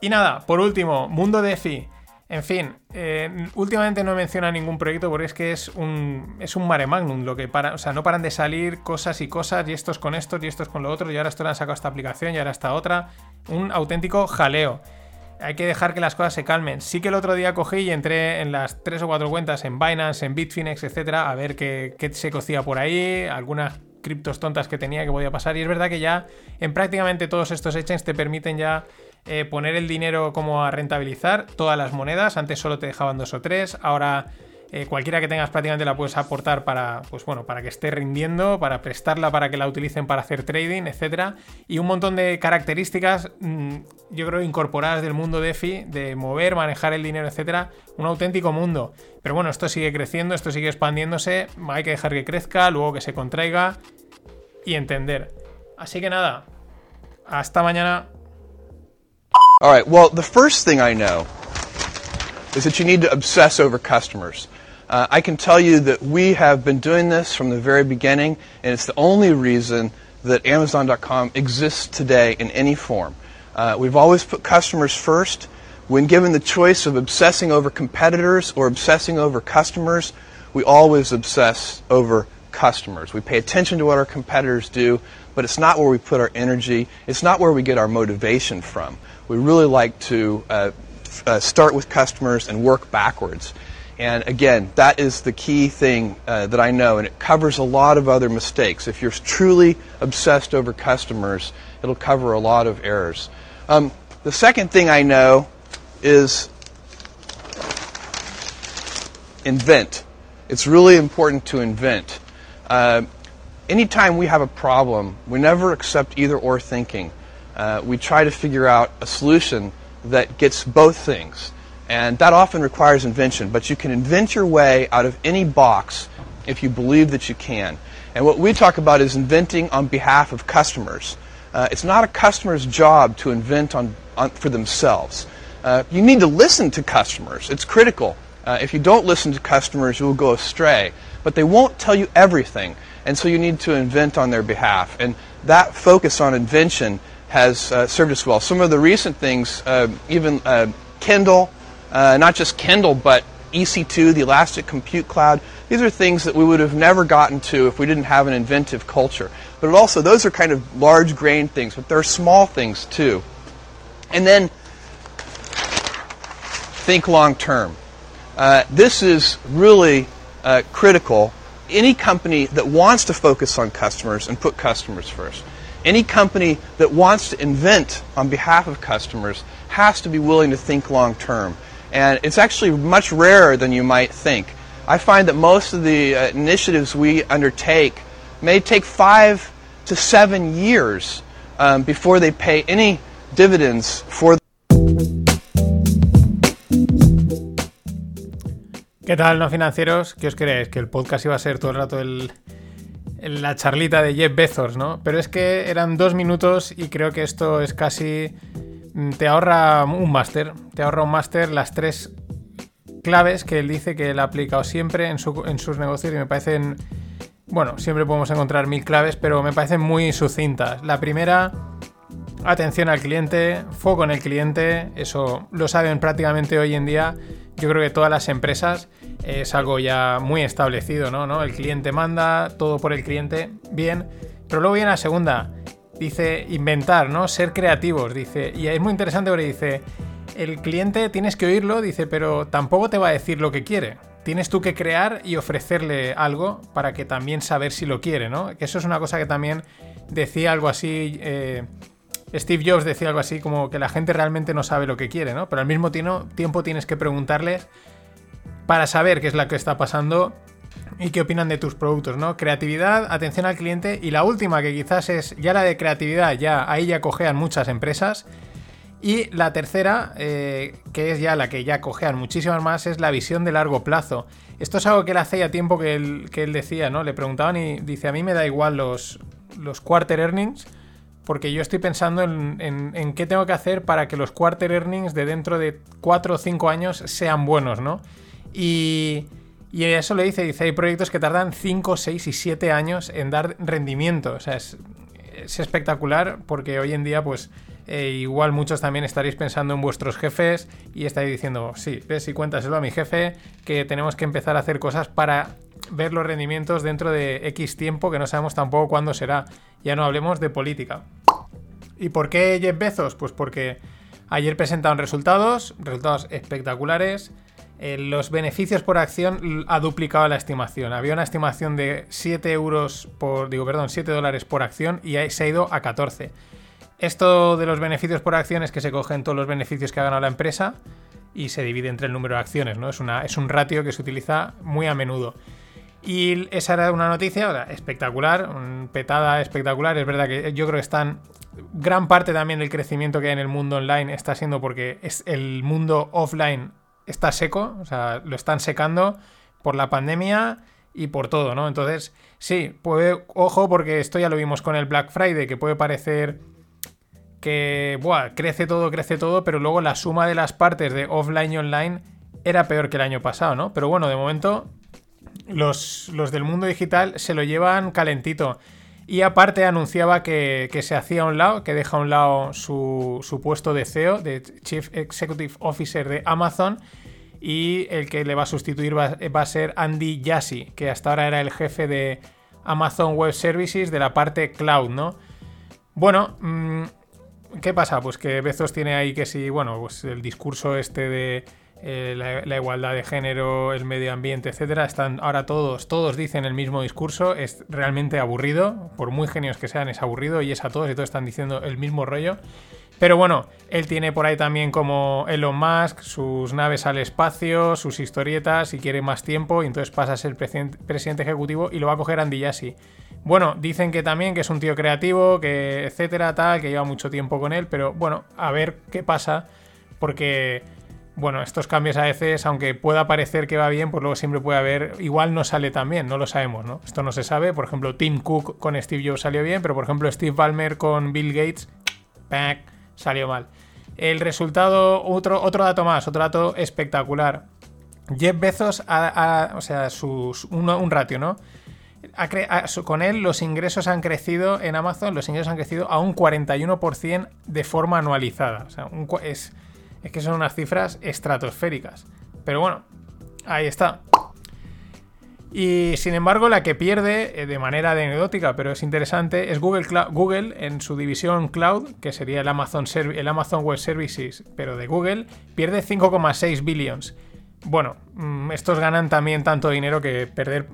Y nada, por último, Mundo DeFi. En fin, eh, últimamente no menciona ningún proyecto porque es que es un, es un mare magnum lo que para, o sea, no paran de salir cosas y cosas y estos con estos y estos con lo otro y ahora esto le han sacado esta aplicación y ahora esta otra. Un auténtico jaleo. Hay que dejar que las cosas se calmen. Sí que el otro día cogí y entré en las tres o cuatro cuentas en Binance, en Bitfinex, etcétera, a ver qué, qué se cocía por ahí, algunas criptos tontas que tenía que podía pasar. Y es verdad que ya en prácticamente todos estos exchanges te permiten ya eh, poner el dinero como a rentabilizar todas las monedas. Antes solo te dejaban dos o tres, ahora eh, cualquiera que tengas prácticamente la puedes aportar para, pues bueno, para que esté rindiendo, para prestarla para que la utilicen para hacer trading, etcétera. Y un montón de características, mm, yo creo, incorporadas del mundo DeFi, de mover, manejar el dinero, etcétera. Un auténtico mundo. Pero bueno, esto sigue creciendo, esto sigue expandiéndose. Hay que dejar que crezca, luego que se contraiga y entender. Así que nada, hasta mañana. All right. Well, the first thing I know is that you need to obsess over customers. Uh, I can tell you that we have been doing this from the very beginning, and it's the only reason that Amazon.com exists today in any form. Uh, we've always put customers first. When given the choice of obsessing over competitors or obsessing over customers, we always obsess over customers. We pay attention to what our competitors do, but it's not where we put our energy. It's not where we get our motivation from we really like to uh, uh, start with customers and work backwards. And again, that is the key thing uh, that I know, and it covers a lot of other mistakes. If you're truly obsessed over customers, it'll cover a lot of errors. Um, the second thing I know is invent. It's really important to invent. Uh, anytime we have a problem, we never accept either or thinking uh, we try to figure out a solution that gets both things. And that often requires invention, but you can invent your way out of any box if you believe that you can. And what we talk about is inventing on behalf of customers. Uh, it's not a customer's job to invent on, on for themselves. Uh, you need to listen to customers. It's critical. Uh, if you don't listen to customers, you will go astray. But they won't tell you everything, and so you need to invent on their behalf. And that focus on invention has uh, served us well. Some of the recent things, uh, even uh, Kindle, uh, not just Kindle, but EC2, the Elastic Compute Cloud, these are things that we would have never gotten to if we didn't have an inventive culture. But also, those are kind of large grain things, but there are small things too. And then, think long term. Uh, this is really uh, critical. Any company that wants to focus on customers and put customers first any company that wants to invent on behalf of customers has to be willing to think long term. And it's actually much rarer than you might think. I find that most of the uh, initiatives we undertake may take five to seven years um, before they pay any dividends for ¿Qué tal, no financieros? ¿Qué os creéis? Que el podcast iba a ser todo el rato el, la charlita de Jeff Bezos, ¿no? Pero es que eran dos minutos y creo que esto es casi... mm, Te ahorra un máster. Te ahorra un máster las tres claves que él dice que él ha aplicado siempre en, su- en sus negocios y me parecen... Bueno, siempre podemos encontrar mil claves, pero me parecen muy sucintas. La primera, atención al cliente, foco en el cliente, eso lo saben prácticamente hoy en día. Yo creo que todas las empresas eh, es algo ya muy establecido, ¿no? ¿no? El cliente manda, todo por el cliente, bien. Pero luego viene la segunda, dice inventar, ¿no? Ser creativos, dice. Y es muy interesante porque dice, el cliente tienes que oírlo, dice, pero tampoco te va a decir lo que quiere. Tienes tú que crear y ofrecerle algo para que también saber si lo quiere, ¿no? Que eso es una cosa que también decía algo así. eh, Steve Jobs decía algo así como que la gente realmente no sabe lo que quiere, ¿no? Pero al mismo tiempo, tienes que preguntarles para saber qué es lo que está pasando y qué opinan de tus productos, ¿no? Creatividad, atención al cliente y la última que quizás es ya la de creatividad, ya ahí ya cojean muchas empresas. Y la tercera, eh, que es ya la que ya cojean muchísimas más, es la visión de largo plazo. Esto es algo que él hace ya tiempo que él, decía, ¿no? Le preguntaban y dice, a mí me da igual los, los quarter earnings, porque yo estoy pensando en, en- en qué tengo que hacer para que los quarter earnings de dentro de 4 o 5 años sean buenos, ¿no? Y, y eso le dice, dice, hay proyectos que tardan 5, 6 y 7 años en dar rendimiento. O sea, es, es espectacular porque hoy en día, pues, eh, igual muchos también estaréis pensando en vuestros jefes y estáis diciendo, sí, ves y cuéntaselo a mi jefe, que tenemos que empezar a hacer cosas para ver los rendimientos dentro de X tiempo, que no sabemos tampoco cuándo será. Ya no hablemos de política. ¿Y por qué Jeff? Pues porque ayer presentaron resultados, resultados espectaculares. Eh, los beneficios por acción ha duplicado la estimación. Había una estimación de 7 euros por, digo, perdón, 7 dólares por acción y se ha ido a 14. Esto de los beneficios por acción es que se cogen todos los beneficios que ha ganado la empresa y se divide entre el número de acciones, ¿no? Es, una, es un ratio que se utiliza muy a menudo. Y esa era una noticia espectacular, petada espectacular. Es verdad que yo creo que están. Gran parte también del crecimiento que hay en el mundo online está siendo porque es el mundo offline está seco, o sea, lo están secando por la pandemia y por todo, ¿no? Entonces, sí, puede, ojo, porque esto ya lo vimos con el Black Friday, que puede parecer que, buah, crece todo, crece todo, pero luego la suma de las partes de offline y online era peor que el año pasado, ¿no? Pero bueno, de momento los, los del mundo digital se lo llevan calentito. Y aparte anunciaba que, que se hacía a un lado, que deja a un lado su, su puesto de CEO, de Chief Executive Officer de Amazon, y el que le va a sustituir va, a ser Andy Jassy, que hasta ahora era el jefe de Amazon Web Services de la parte cloud, ¿no? Bueno, mm, ¿qué pasa? Pues que Bezos tiene ahí que sí, bueno, pues el discurso este de eh, la, igualdad de género, el medio ambiente, etcétera, están ahora todos, todos dicen el mismo discurso, es realmente aburrido, por muy genios que sean, es aburrido y es a todos y todos están diciendo el mismo rollo. Pero bueno, él tiene por ahí también como Elon Musk, sus naves al espacio, sus historietas y quiere más tiempo y entonces pasa a ser presidente, presidente ejecutivo y lo va a coger Andy Jassy. Bueno, dicen que también que es un tío creativo, que etcétera, tal, que lleva mucho tiempo con él, pero bueno, a ver qué pasa, porque bueno, estos cambios a veces, aunque pueda parecer que va bien, pues luego siempre puede haber, igual no sale tan bien, no lo sabemos, ¿no? Esto no se sabe, por ejemplo, Tim Cook con Steve Jobs salió bien, pero por ejemplo Steve Ballmer con Bill Gates, salió mal. El resultado, otro, otro dato más, otro dato espectacular. Jeff Bezos, o sea, sus, un, ratio, ¿no? Con él los ingresos han crecido en Amazon, los ingresos han crecido a un 41% de forma anualizada. O sea, un es, es que son unas cifras estratosféricas. Pero bueno, ahí está. Y sin embargo, la que pierde eh, de manera anecdótica, pero es interesante, es Google, Google en su división Cloud, que sería el Amazon, el Amazon Web Services, pero de Google, pierde 5,6 billions. Bueno, mm, estos ganan también tanto dinero que perder,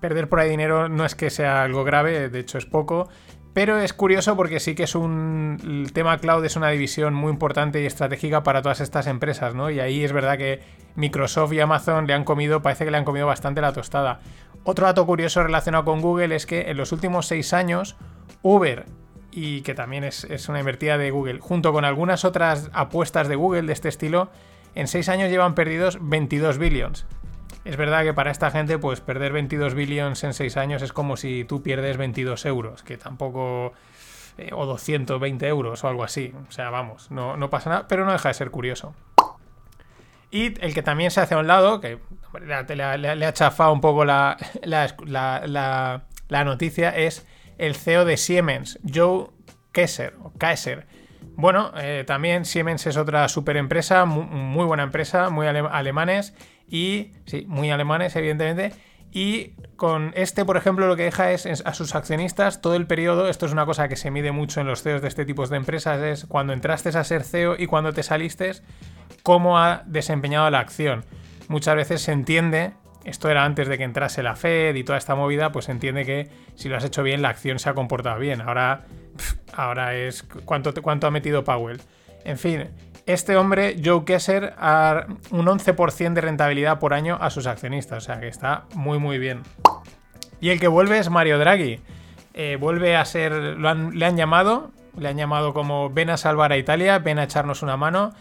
perder por ahí dinero no es que sea algo grave, de hecho es poco. Pero es curioso porque sí que es un. El tema cloud es una división muy importante y estratégica para todas estas empresas, ¿no? Y ahí es verdad que Microsoft y Amazon le han comido, parece que le han comido bastante la tostada. Otro dato curioso relacionado con Google es que en los últimos seis años, Uber, y que también es, es una invertida de Google, junto con algunas otras apuestas de Google de este estilo, en seis años llevan perdidos 22 billions. Es verdad que para esta gente, pues perder 22 billions en 6 años es como si tú pierdes 22 euros, que tampoco. eh, o 220 euros o algo así. O sea, vamos, no, no pasa nada, pero no deja de ser curioso. Y el que también se hace a un lado, que le, ha chafado un poco la, la, la- noticia, es el CEO de Siemens, Joe Kaiser. O Kaiser. Bueno, eh, también Siemens es otra super empresa, mu- muy, buena empresa, muy ale- alemanes y, sí, muy alemanes, evidentemente. Y con este, por ejemplo, lo que deja es a sus accionistas todo el periodo. Esto es una cosa que se mide mucho en los CEOs de este tipo de empresas: es cuando entraste a ser CEO y cuando te saliste, cómo ha desempeñado la acción. Muchas veces se entiende, esto era antes de que entrase la Fed y toda esta movida, pues se entiende que si lo has hecho bien, la acción se ha comportado bien. Ahora, ahora es cuánto, cuánto ha metido Powell. En fin, este hombre, Joe Kesser, ha un 11% de rentabilidad por año a sus accionistas, o sea que está muy muy bien. Y el que vuelve es Mario Draghi. Eh, vuelve a ser, han- le han llamado, le han llamado como ven a salvar a Italia, ven a echarnos una mano,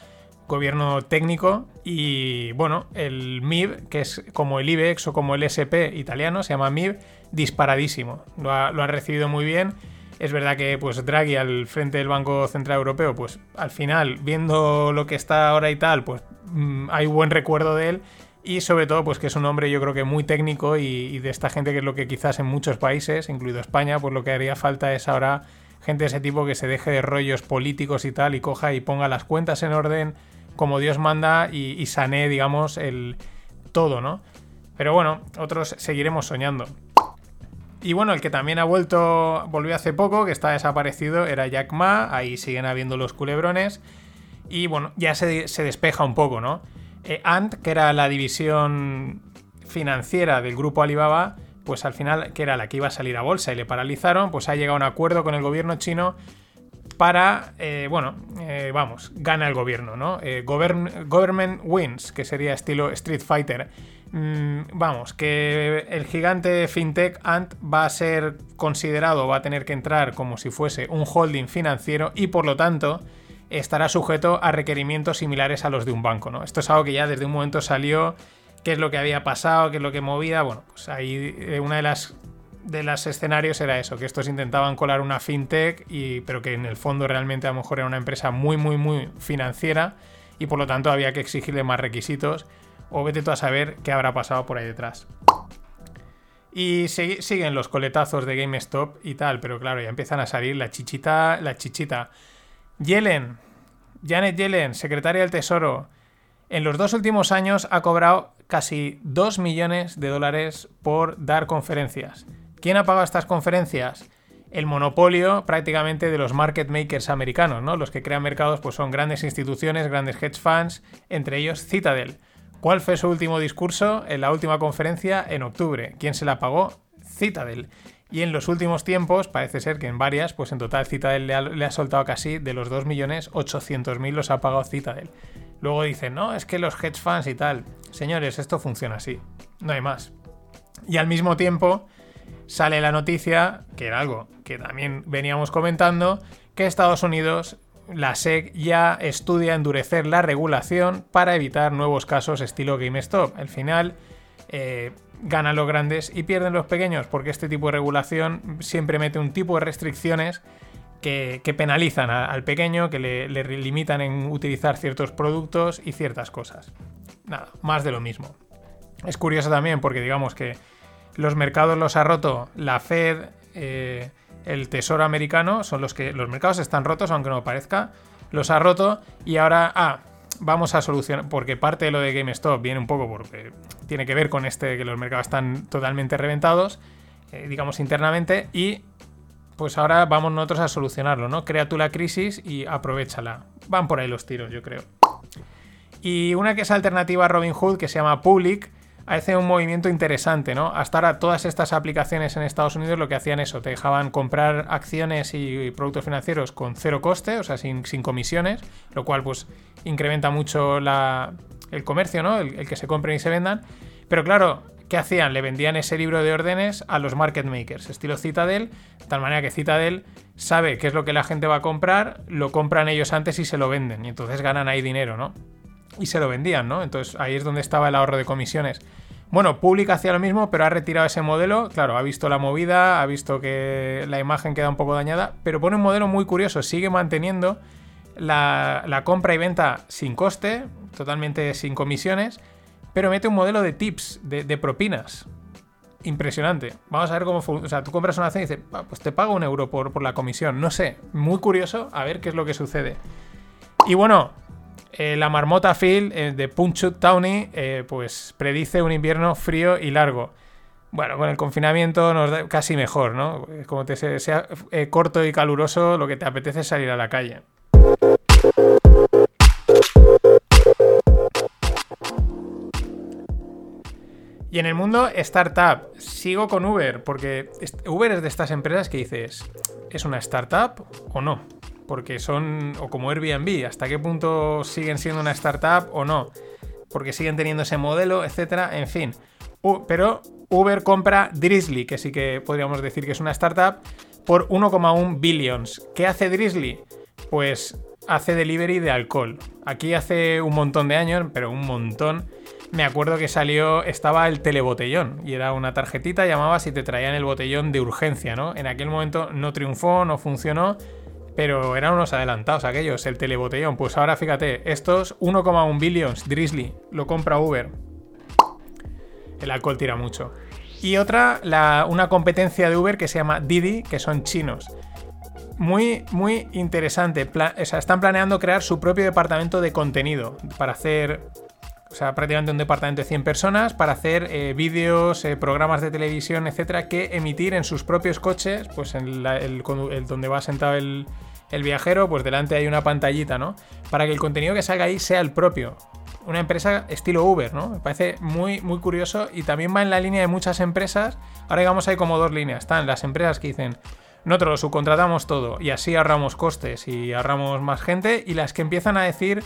gobierno técnico y bueno, el MIB, que es como el IBEX o como el SP italiano, se llama MIB, disparadísimo. Lo ha, lo ha recibido muy bien. Es verdad que pues Draghi al frente del Banco Central Europeo, pues al final, viendo lo que está ahora y tal, pues mm, hay buen recuerdo de él y sobre todo pues que es un hombre yo creo que muy técnico y, de esta gente que es lo que quizás en muchos países, incluido España, pues lo que haría falta es ahora gente de ese tipo que se deje de rollos políticos y tal y coja y ponga las cuentas en orden como Dios manda y, y digamos, el todo, ¿no? Pero bueno, otros seguiremos soñando. Y bueno, el que también ha vuelto, volvió hace poco, que está desaparecido, era Jack Ma. Ahí siguen habiendo los culebrones. Y bueno, ya se, se despeja un poco, ¿no? Eh, Ant, que era la división financiera del grupo Alibaba, pues al final, que era la que iba a salir a bolsa y le paralizaron, pues ha llegado a un acuerdo con el gobierno chino para, eh, bueno, eh, vamos, gana el gobierno, ¿no? Govern- government wins, que sería estilo Street Fighter. Mm, vamos, que el gigante fintech Ant va a ser considerado, va a tener que entrar como si fuese un holding financiero y por lo tanto estará sujeto a requerimientos similares a los de un banco, ¿no? Esto es algo que ya desde un momento salió, qué es lo que había pasado, qué es lo que movía, bueno, pues ahí eh, una de las de los escenarios era eso, que estos intentaban colar una fintech, y, pero que en el fondo realmente a lo mejor era una empresa muy, muy, muy financiera y por lo tanto había que exigirle más requisitos o vete tú a saber qué habrá pasado por ahí detrás. Y siguen los coletazos de GameStop y tal, pero claro, ya empiezan a salir la chichita, la chichita. Yellen, Janet Yellen, secretaria del Tesoro, en los dos últimos años ha cobrado casi 2 millones de dólares por dar conferencias. ¿Quién ha pagado estas conferencias? El monopolio prácticamente de los market makers americanos, ¿no? Los que crean mercados pues son grandes instituciones, grandes hedge funds, entre ellos Citadel. ¿Cuál fue su último discurso en la última conferencia en octubre? ¿Quién se la pagó? Citadel. Y en los últimos tiempos, parece ser que en varias, pues en total Citadel le ha, le ha soltado casi de los 2.800.000 los ha pagado Citadel. Luego dicen, no, es que los hedge funds y tal. Señores, esto funciona así. No hay más. Y al mismo tiempo sale la noticia, que era algo que también veníamos comentando, que Estados Unidos, la SEC, ya estudia endurecer la regulación para evitar nuevos casos estilo GameStop. Al final, eh, ganan los grandes y pierden los pequeños, porque este tipo de regulación siempre mete un tipo de restricciones que, penalizan al pequeño, que le, le limitan en utilizar ciertos productos y ciertas cosas. Nada, más de lo mismo. Es curioso también porque digamos que los mercados los ha roto la Fed, eh, el Tesoro americano, son los que los mercados están rotos, aunque no parezca, los ha roto y ahora, ah, vamos a solucionar, porque parte de lo de GameStop viene un poco porque tiene que ver con este, que los mercados están totalmente reventados, eh, digamos internamente, y pues ahora vamos nosotros a solucionarlo, ¿no? Crea tú la crisis y aprovechala. Van por ahí los tiros, yo creo. Y una que es alternativa a Robinhood, que se llama Public, hace un movimiento interesante, ¿no? Hasta ahora todas estas aplicaciones en Estados Unidos lo que hacían eso, te dejaban comprar acciones y productos financieros con cero coste, o sea, sin, sin comisiones, lo cual pues incrementa mucho la- el comercio, ¿no? El, el que se compren y se vendan. Pero claro, ¿qué hacían? Le vendían ese libro de órdenes a los market makers, estilo Citadel, de tal manera que Citadel sabe qué es lo que la gente va a comprar, lo compran ellos antes y se lo venden, y entonces ganan ahí dinero, ¿no? Y se lo vendían, ¿no? Entonces ahí es donde estaba el ahorro de comisiones. Bueno, Public hacía lo mismo, pero ha retirado ese modelo. Claro, ha visto la movida, ha visto que la imagen queda un poco dañada, pero pone un modelo muy curioso. Sigue manteniendo la, compra y venta sin coste, totalmente sin comisiones, pero mete un modelo de tips, de, propinas. Impresionante. Vamos a ver cómo funciona. O sea, tú compras una acción y dices, pues te pago un euro por la comisión. No sé, muy curioso a ver qué es lo que sucede. Y bueno, eh, la marmota Phil eh, de Punchut Townie eh, pues predice un invierno frío y largo. Bueno, con el confinamiento nos da casi mejor, ¿no? Como te sea, corto y caluroso, lo que te apetece es salir a la calle. Y en el mundo startup, sigo con Uber, porque Uber es de estas empresas que dices, ¿es una startup o no? Porque son, o como Airbnb, hasta qué punto siguen siendo una startup o no, porque siguen teniendo ese modelo, etcétera, en fin. pero Uber compra Drizzly, que sí que podríamos decir que es una startup, por 1,1 billions. ¿Qué hace Drizzly? Pues hace delivery de alcohol. Aquí hace un montón de años, pero un montón, me acuerdo que salió, estaba el telebotellón y era una tarjetita, llamabas y te traían el botellón de urgencia, ¿no? En aquel momento no triunfó, no funcionó, pero eran unos adelantados aquellos, el telebotellón. Pues ahora fíjate, estos 1,1 billions, Drizzly, lo compra Uber. El alcohol tira mucho. Y otra, una competencia de Uber que se llama Didi, que son chinos. Muy, muy interesante. o sea, están planeando crear su propio departamento de contenido para hacer o sea, prácticamente un departamento de 100 personas para hacer eh, vídeos, eh, programas de televisión, etcétera, que emitir en sus propios coches, pues en el, donde va sentado el, viajero, pues delante hay una pantallita, ¿no? Para que el contenido que salga ahí sea el propio. Una empresa estilo Uber, ¿no? Me parece muy, muy curioso y también va en la línea de muchas empresas. Ahora digamos hay como dos líneas. Están las empresas que dicen, nosotros lo subcontratamos todo y así ahorramos costes y ahorramos más gente. Y las que empiezan a decir,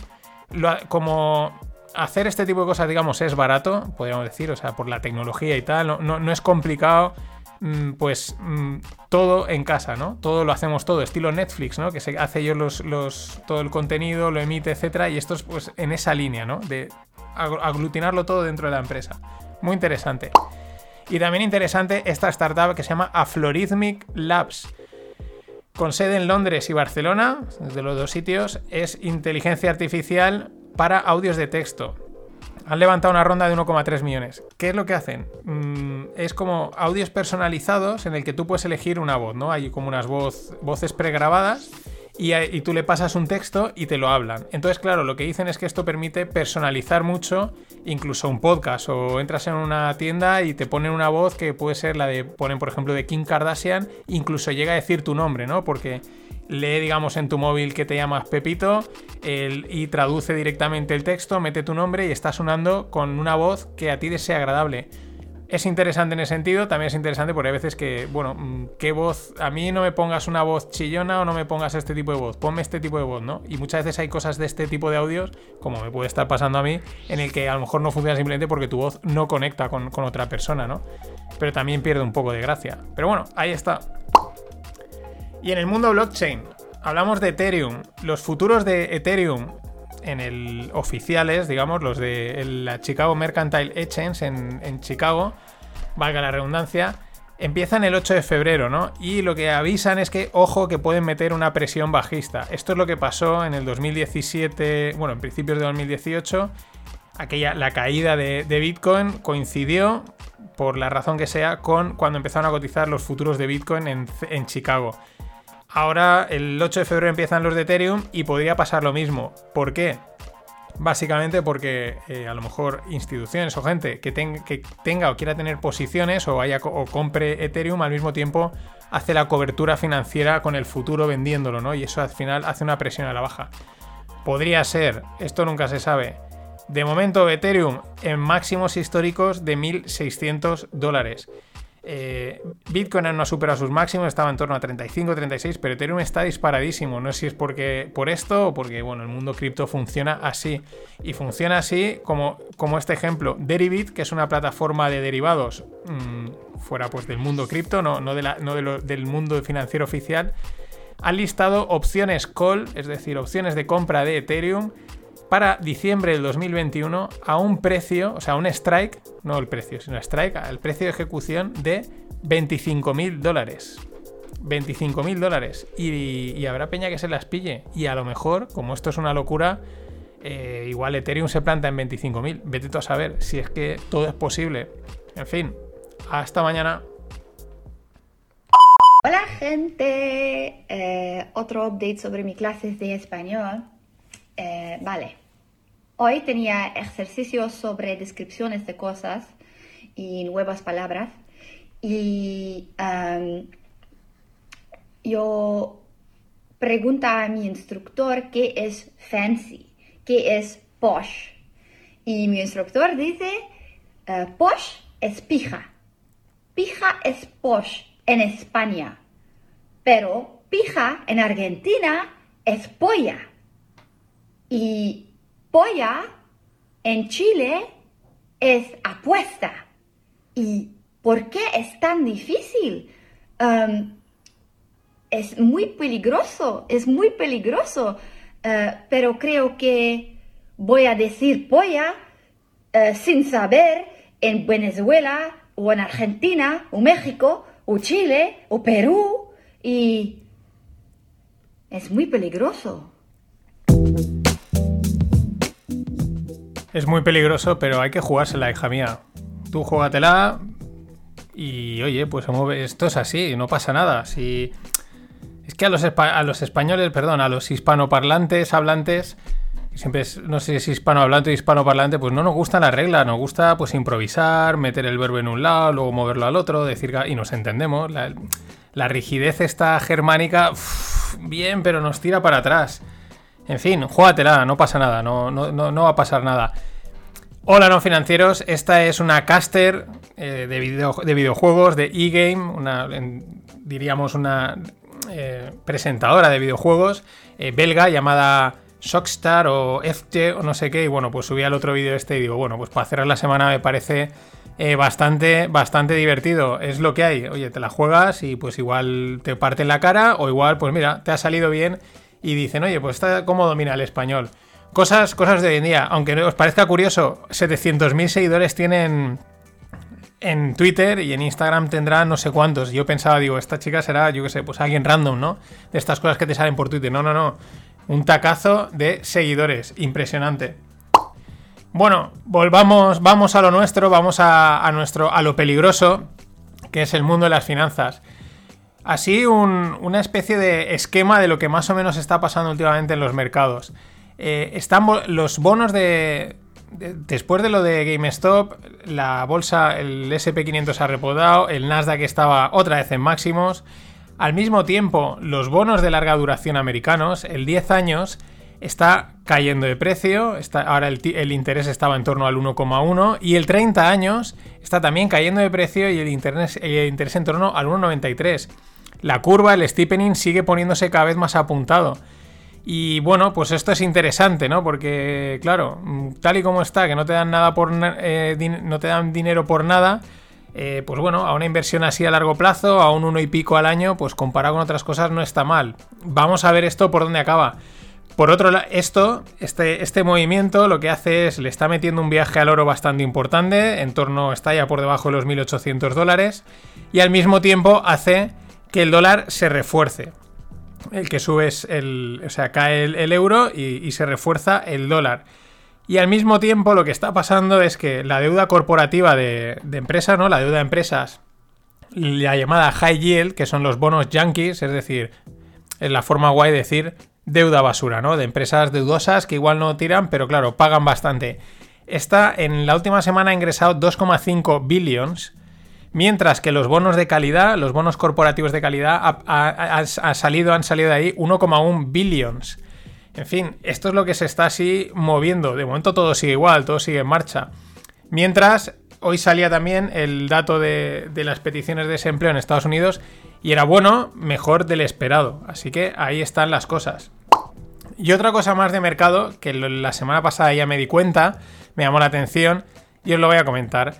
como hacer este tipo de cosas, digamos, es barato, podríamos decir, o sea, por la tecnología y tal, no, es complicado, pues mm, todo en casa, ¿no? Todo lo hacemos todo, estilo Netflix, ¿no? Que se hace yo los, todo el contenido, lo emite, etcétera, y esto es pues en esa línea, ¿no? De aglutinarlo todo dentro de la empresa. Muy interesante. Y también interesante esta startup que se llama Aflorithmic Labs. Con sede en Londres y Barcelona, desde los dos sitios, es inteligencia artificial para audios de texto. Han levantado una ronda de 1,3 millones. ¿Qué es lo que hacen? Mm, es como audios personalizados en el que tú puedes elegir una voz, ¿no? Hay como unas voces pregrabadas y, y, tú le pasas un texto y te lo hablan. Entonces, claro, lo que dicen es que esto permite personalizar mucho, incluso un podcast. O entras en una tienda y te ponen una voz que puede ser la de, ponen por ejemplo, de Kim Kardashian, incluso llega a decir tu nombre, ¿no? Porque lee, digamos, en tu móvil que te llamas Pepito y traduce directamente el texto, mete tu nombre y está sonando con una voz que a ti te sea agradable. Es interesante en ese sentido, también es interesante porque hay veces que, bueno, mm, ¿qué voz? A mí no me pongas una voz chillona o no me pongas este tipo de voz, ponme este tipo de voz, ¿no? Y muchas veces hay cosas de este tipo de audios, como me puede estar pasando a mí, en el que a lo mejor no funciona simplemente porque tu voz no conecta con, con otra persona, ¿no? Pero también pierde un poco de gracia. Pero bueno, ahí está. Y en el mundo blockchain, hablamos de Ethereum. Los futuros de Ethereum en el oficiales, digamos, los de la Chicago Mercantile Exchange en, Chicago, valga la redundancia, empiezan el 8 de febrero, ¿no? Y lo que avisan es que, ojo, que pueden meter una presión bajista. Esto es lo que pasó en el 2017, bueno, en principios de 2018. Aquella, la caída de, Bitcoin coincidió, por la razón que sea, con cuando empezaron a cotizar los futuros de Bitcoin en Chicago. Ahora, el 8 de febrero empiezan los de Ethereum y podría pasar lo mismo. ¿Por qué? Básicamente porque eh, a lo mejor instituciones o gente que, tenga o quiera tener posiciones o, o compre Ethereum al mismo tiempo hace la cobertura financiera con el futuro vendiéndolo, ¿no? Y eso al final hace una presión a la baja. Podría ser, esto nunca se sabe. De momento, Ethereum en máximos históricos de 1.600 dólares. Eh, Bitcoin no ha superado sus máximos, estaba en torno a 35, 36, pero Ethereum está disparadísimo. No sé si es porque por esto o porque bueno, el mundo cripto funciona así. Y funciona así como, como este ejemplo. Deribit, que es una plataforma de derivados mmm, fuera pues, del mundo cripto, no, no, de la, no de lo, del mundo financiero oficial, ha listado opciones call, es decir, opciones de compra de Ethereum para diciembre del 2021 a un precio, o sea, un strike, no el precio, sino strike, el precio de ejecución de 25 mil dólares. 25 mil dólares. Y, y, habrá peña que se las pille. Y a lo mejor, como esto es una locura, eh, igual Ethereum se planta en 25 mil. Vete tú a saber si es que todo es posible. En fin, hasta mañana. Hola gente, eh, otro update sobre mi clases de español. Eh, vale, hoy tenía ejercicios sobre descripciones de cosas y nuevas palabras y yo pregunta a mi instructor qué es fancy, qué es posh. Y mi instructor dice, uh, posh es pija. Pija es posh en España, pero pija en Argentina es polla. Y polla en Chile es apuesta. ¿Y por qué es tan difícil? Um, es muy peligroso, es muy peligroso, uh, pero creo que voy a decir polla uh, sin saber en Venezuela o en Argentina o México o Chile o Perú y es muy peligroso. Es muy peligroso, pero hay que jugársela, hija mía. Tú jugatela y oye, pues esto es así, no pasa nada. Si es que a los, españoles, perdón, a los hispanoparlantes, hablantes, siempre es, no sé si hispanohablante o hispanoparlante, pues no nos gusta la regla, nos gusta pues improvisar, meter el verbo en un lado, luego moverlo al otro, decir y nos entendemos. La, rigidez esta germánica, bien, pero nos tira para atrás. En fin, júgatela, no pasa nada, no, no, no, va a pasar nada. Hola no financieros, esta es una caster eh, de, de, videojuegos de eGame, una, diríamos una eh, presentadora de videojuegos eh, belga llamada Shockstar o FT o no sé qué. Y bueno, pues subí al otro vídeo este y digo, bueno, pues para cerrar la semana me parece bastante, bastante divertido. Es lo que hay. Oye, te la juegas y pues igual te parte la cara o igual, pues mira, te ha salido bien y dicen, oye, pues cómo domina el español. Cosas, cosas de hoy en día. Aunque os parezca curioso, 700.000 seguidores tienen en Twitter y en Instagram tendrá no sé cuántos. Yo pensaba, digo, esta chica será, yo qué sé, pues alguien random, ¿no? De estas cosas que te salen por Twitter. No, no, no. Un tacazo de seguidores. Impresionante. Bueno, volvamos, vamos a lo nuestro, vamos a, nuestro, a lo peligroso, que es el mundo de las finanzas. Así una especie de esquema de lo que más o menos está pasando últimamente en los mercados. Eh, están los bonos de, Después de lo de GameStop, la bolsa, el SP500 ha repodado, el Nasdaq estaba otra vez en máximos. Al mismo tiempo, los bonos de larga duración americanos, el 10 años, está cayendo de precio, ahora el, interés estaba en torno al 1,1 y el 30 años está también cayendo de precio y el interés, el interés en torno al 1,93. La curva, el steepening, sigue poniéndose cada vez más apuntado. Y bueno, pues esto es interesante, ¿no? Porque, claro, tal y como está, que no te dan nada por eh, no te dan dinero por nada, eh, pues bueno, a una inversión así a largo plazo, a un uno y pico al año, pues comparado con otras cosas no está mal. Vamos a ver esto por dónde acaba. Por otro lado, esto, este, este movimiento lo que hace es, le está metiendo un viaje al oro bastante importante, en torno, está ya por debajo de los 1.800 dólares, y al mismo tiempo hace que el dólar se refuerce. El que sube es el, o sea, cae el, euro y se refuerza el dólar. Y al mismo tiempo lo que está pasando es que la deuda corporativa de, empresas, ¿no? La deuda de empresas, la llamada high yield, que son los bonos yankees, es decir, es la forma guay de decir deuda basura, ¿no? De empresas deudosas que igual no tiran, pero claro, pagan bastante. Esta en la última semana ha ingresado 2,5 billions, mientras que los bonos de calidad, los bonos corporativos de calidad, ha, salido, han salido de ahí 1,1 billions. En fin, esto es lo que se está así moviendo. De momento todo sigue igual, todo sigue en marcha. Mientras hoy salía también el dato de, de las peticiones de desempleo en Estados Unidos y era bueno, mejor del esperado. Así que ahí están las cosas. Y otra cosa más de mercado, que la semana pasada ya me di cuenta, me llamó la atención y os lo voy a comentar.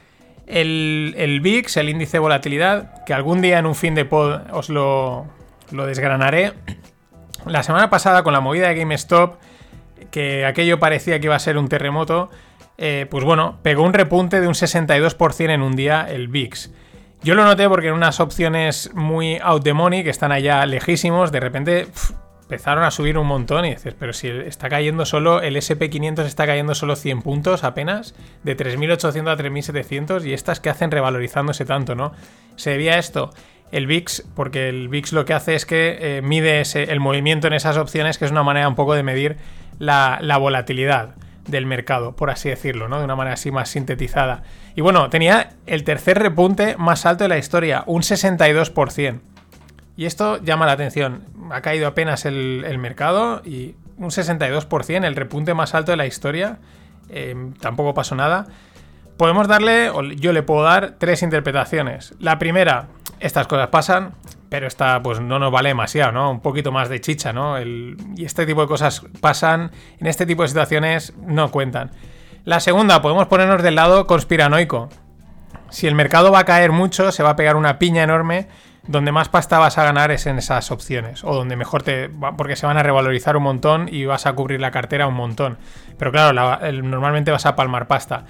El, el VIX, el índice de volatilidad, que algún día en un fin de pod os lo, desgranaré. La semana pasada con la movida de GameStop, que aquello parecía que iba a ser un terremoto, eh, pues bueno, pegó un repunte de un 62% en un día el VIX. Yo lo noté porque en unas opciones muy out the money, que están allá lejísimos, de repente empezaron a subir un montón y dices, pero si está cayendo solo, el SP500 está cayendo solo 100 puntos apenas, de 3.800 a 3.700 y estas que hacen revalorizándose tanto, ¿no? Se debía a esto. El VIX, porque el VIX lo que hace es que eh, mide el movimiento en esas opciones, que es una manera un poco de medir la volatilidad del mercado, por así decirlo, ¿no? De una manera así más sintetizada. Y bueno, tenía el tercer repunte más alto de la historia, un 62%. Y esto llama la atención. Ha caído apenas el, mercado y un 62%, el repunte más alto de la historia. Eh, tampoco pasó nada. Podemos darle, o yo le puedo dar tres interpretaciones. La primera, estas cosas pasan, pero esta pues no nos vale demasiado, ¿no? Un poquito más de chicha, ¿no? El, y este tipo de cosas pasan, en este tipo de situaciones no cuentan. La segunda, podemos ponernos del lado conspiranoico. Si el mercado va a caer mucho, se va a pegar una piña enorme, donde más pasta vas a ganar es en esas opciones, o donde mejor te... porque se van a revalorizar un montón y vas a cubrir la cartera un montón. Pero claro, normalmente vas a palmar pasta.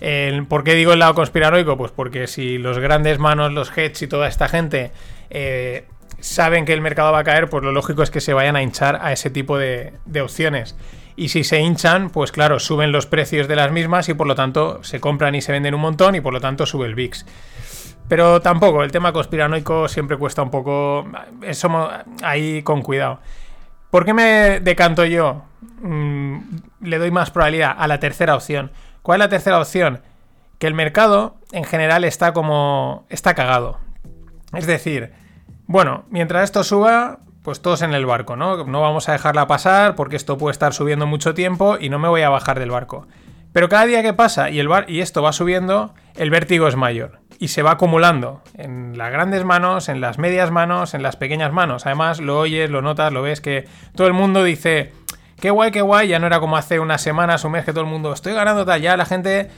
El, ¿Por qué digo el lado conspiranoico? Pues porque si los grandes manos, los hedge y toda esta gente eh, saben que el mercado va a caer, pues lo lógico es que se vayan a hinchar a ese tipo de, opciones. Y si se hinchan, pues claro, suben los precios de las mismas y por lo tanto se compran y se venden un montón y por lo tanto sube el VIX. Pero tampoco, el tema conspiranoico siempre cuesta un poco. Eso ahí con cuidado. ¿Por qué me decanto yo? Mm, le doy más probabilidad a la tercera opción. ¿Cuál es la tercera opción? Que el mercado en general está como. está cagado. Es decir, bueno, mientras esto suba, pues todos en el barco, ¿no? No vamos a dejarla pasar porque esto puede estar subiendo mucho tiempo y no me voy a bajar del barco. Pero cada día que pasa y, el y esto va subiendo, el vértigo es mayor y se va acumulando en las grandes manos, en las medias manos, en las pequeñas manos. Además, lo oyes, lo notas, lo ves que todo el mundo dice, qué guay, qué guay, ya no era como hace unas semanas, un mes que todo el mundo, estoy ganando tal, ya la gente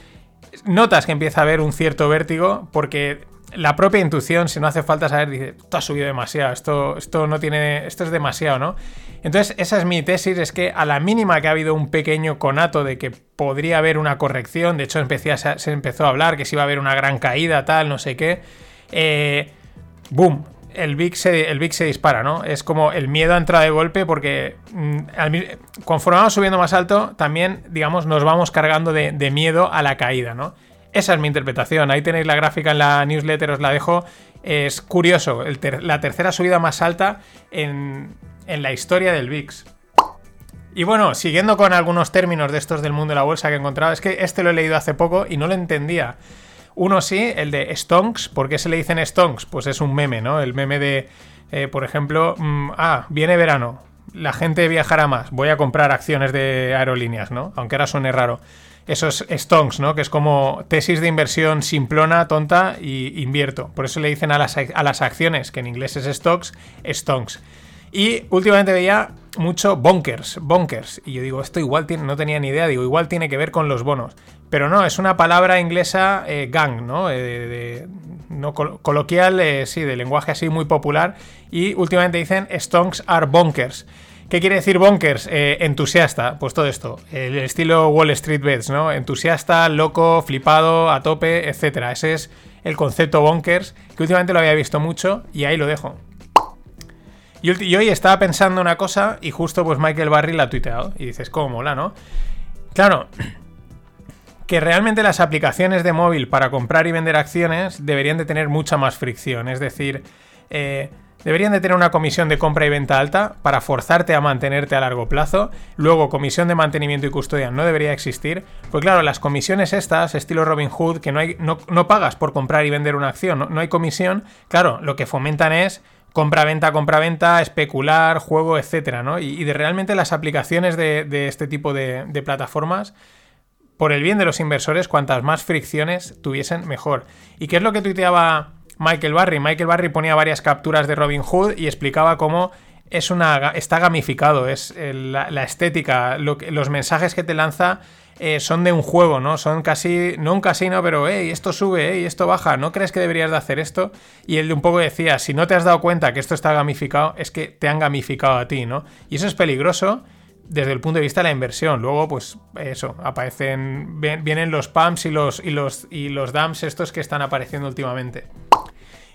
notas que empieza a haber un cierto vértigo porque la propia intuición, si no hace falta saber, dice, esto ha subido demasiado, esto, esto no tiene, esto es demasiado, ¿no? Entonces, esa es mi tesis, es que a la mínima que ha habido un pequeño conato de que podría haber una corrección, de hecho empecé se empezó a hablar que si iba a haber una gran caída, tal, no sé qué, eh, ¡boom! El VIX, se, el se dispara, ¿no? Es como el miedo a entrar de golpe porque mm, al, conforme vamos subiendo más alto, también, digamos, nos vamos cargando de miedo a la caída, ¿no? Esa es mi interpretación. Ahí tenéis la gráfica en la newsletter, os la dejo. Es curioso, la tercera subida más alta en, en, la historia del VIX. Y bueno, siguiendo con algunos términos de estos del mundo de la bolsa que he encontrado, es que este lo he leído hace poco y no lo entendía. Uno sí, el de Stonks. ¿Por qué se le dicen Stonks? Pues es un meme, ¿no? El meme de, eh, por ejemplo, mmm, ah, viene verano, la gente viajará más, voy a comprar acciones de aerolíneas, ¿no? Aunque ahora suene raro esos stonks, ¿no? Que es como tesis de inversión simplona, tonta y invierto. Por eso le dicen a las, a las acciones, que en inglés es stocks, stonks. Y últimamente veía mucho bonkers, bonkers. Y yo digo, esto igual tiene, no tenía ni idea, digo, igual tiene que ver con los bonos. Pero no, es una palabra inglesa eh, gang, ¿no? Eh, no col coloquial, eh, sí, de lenguaje así muy popular. Y últimamente dicen stonks are bonkers. ¿Qué quiere decir bonkers? Eh, entusiasta, pues todo esto. El estilo Wall Street Bets, ¿no? Entusiasta, loco, flipado, a tope, etc. Ese es el concepto bonkers, que últimamente lo había visto mucho y ahí lo dejo. Y, hoy estaba pensando una cosa y justo pues Michael Barry la ha tuiteado. Y dices, ¿cómo mola, no? Claro, que realmente las aplicaciones de móvil para comprar y vender acciones deberían de tener mucha más fricción. Es decir, eh, Deberían de tener una comisión de compra y venta alta para forzarte a mantenerte a largo plazo. Luego, comisión de mantenimiento y custodia no debería existir. Pues claro, las comisiones estas, estilo Robin Hood, que no, pagas por comprar y vender una acción, no, hay comisión, claro, lo que fomentan es compra-venta, compra-venta, especular, juego, etcétera, ¿no? Y, de realmente las aplicaciones de, de este tipo de, de plataformas por el bien de los inversores, cuantas más fricciones tuviesen, mejor. ¿Y qué es lo que tuiteaba Michael Barry? Michael Barry ponía varias capturas de Robin Hood y explicaba cómo es una, está gamificado, es la, estética, los mensajes que te lanza eh, son de un juego, ¿no? Son casi, no un casino, pero, hey, esto sube, hey, esto baja, ¿no crees que deberías de hacer esto? Y él un poco decía, si no te has dado cuenta que esto está gamificado, es que te han gamificado a ti, ¿no? Y eso es peligroso desde el punto de vista de la inversión. Luego, pues eso, aparecen, vienen los pumps y los, y los, y los dumps estos que están apareciendo últimamente.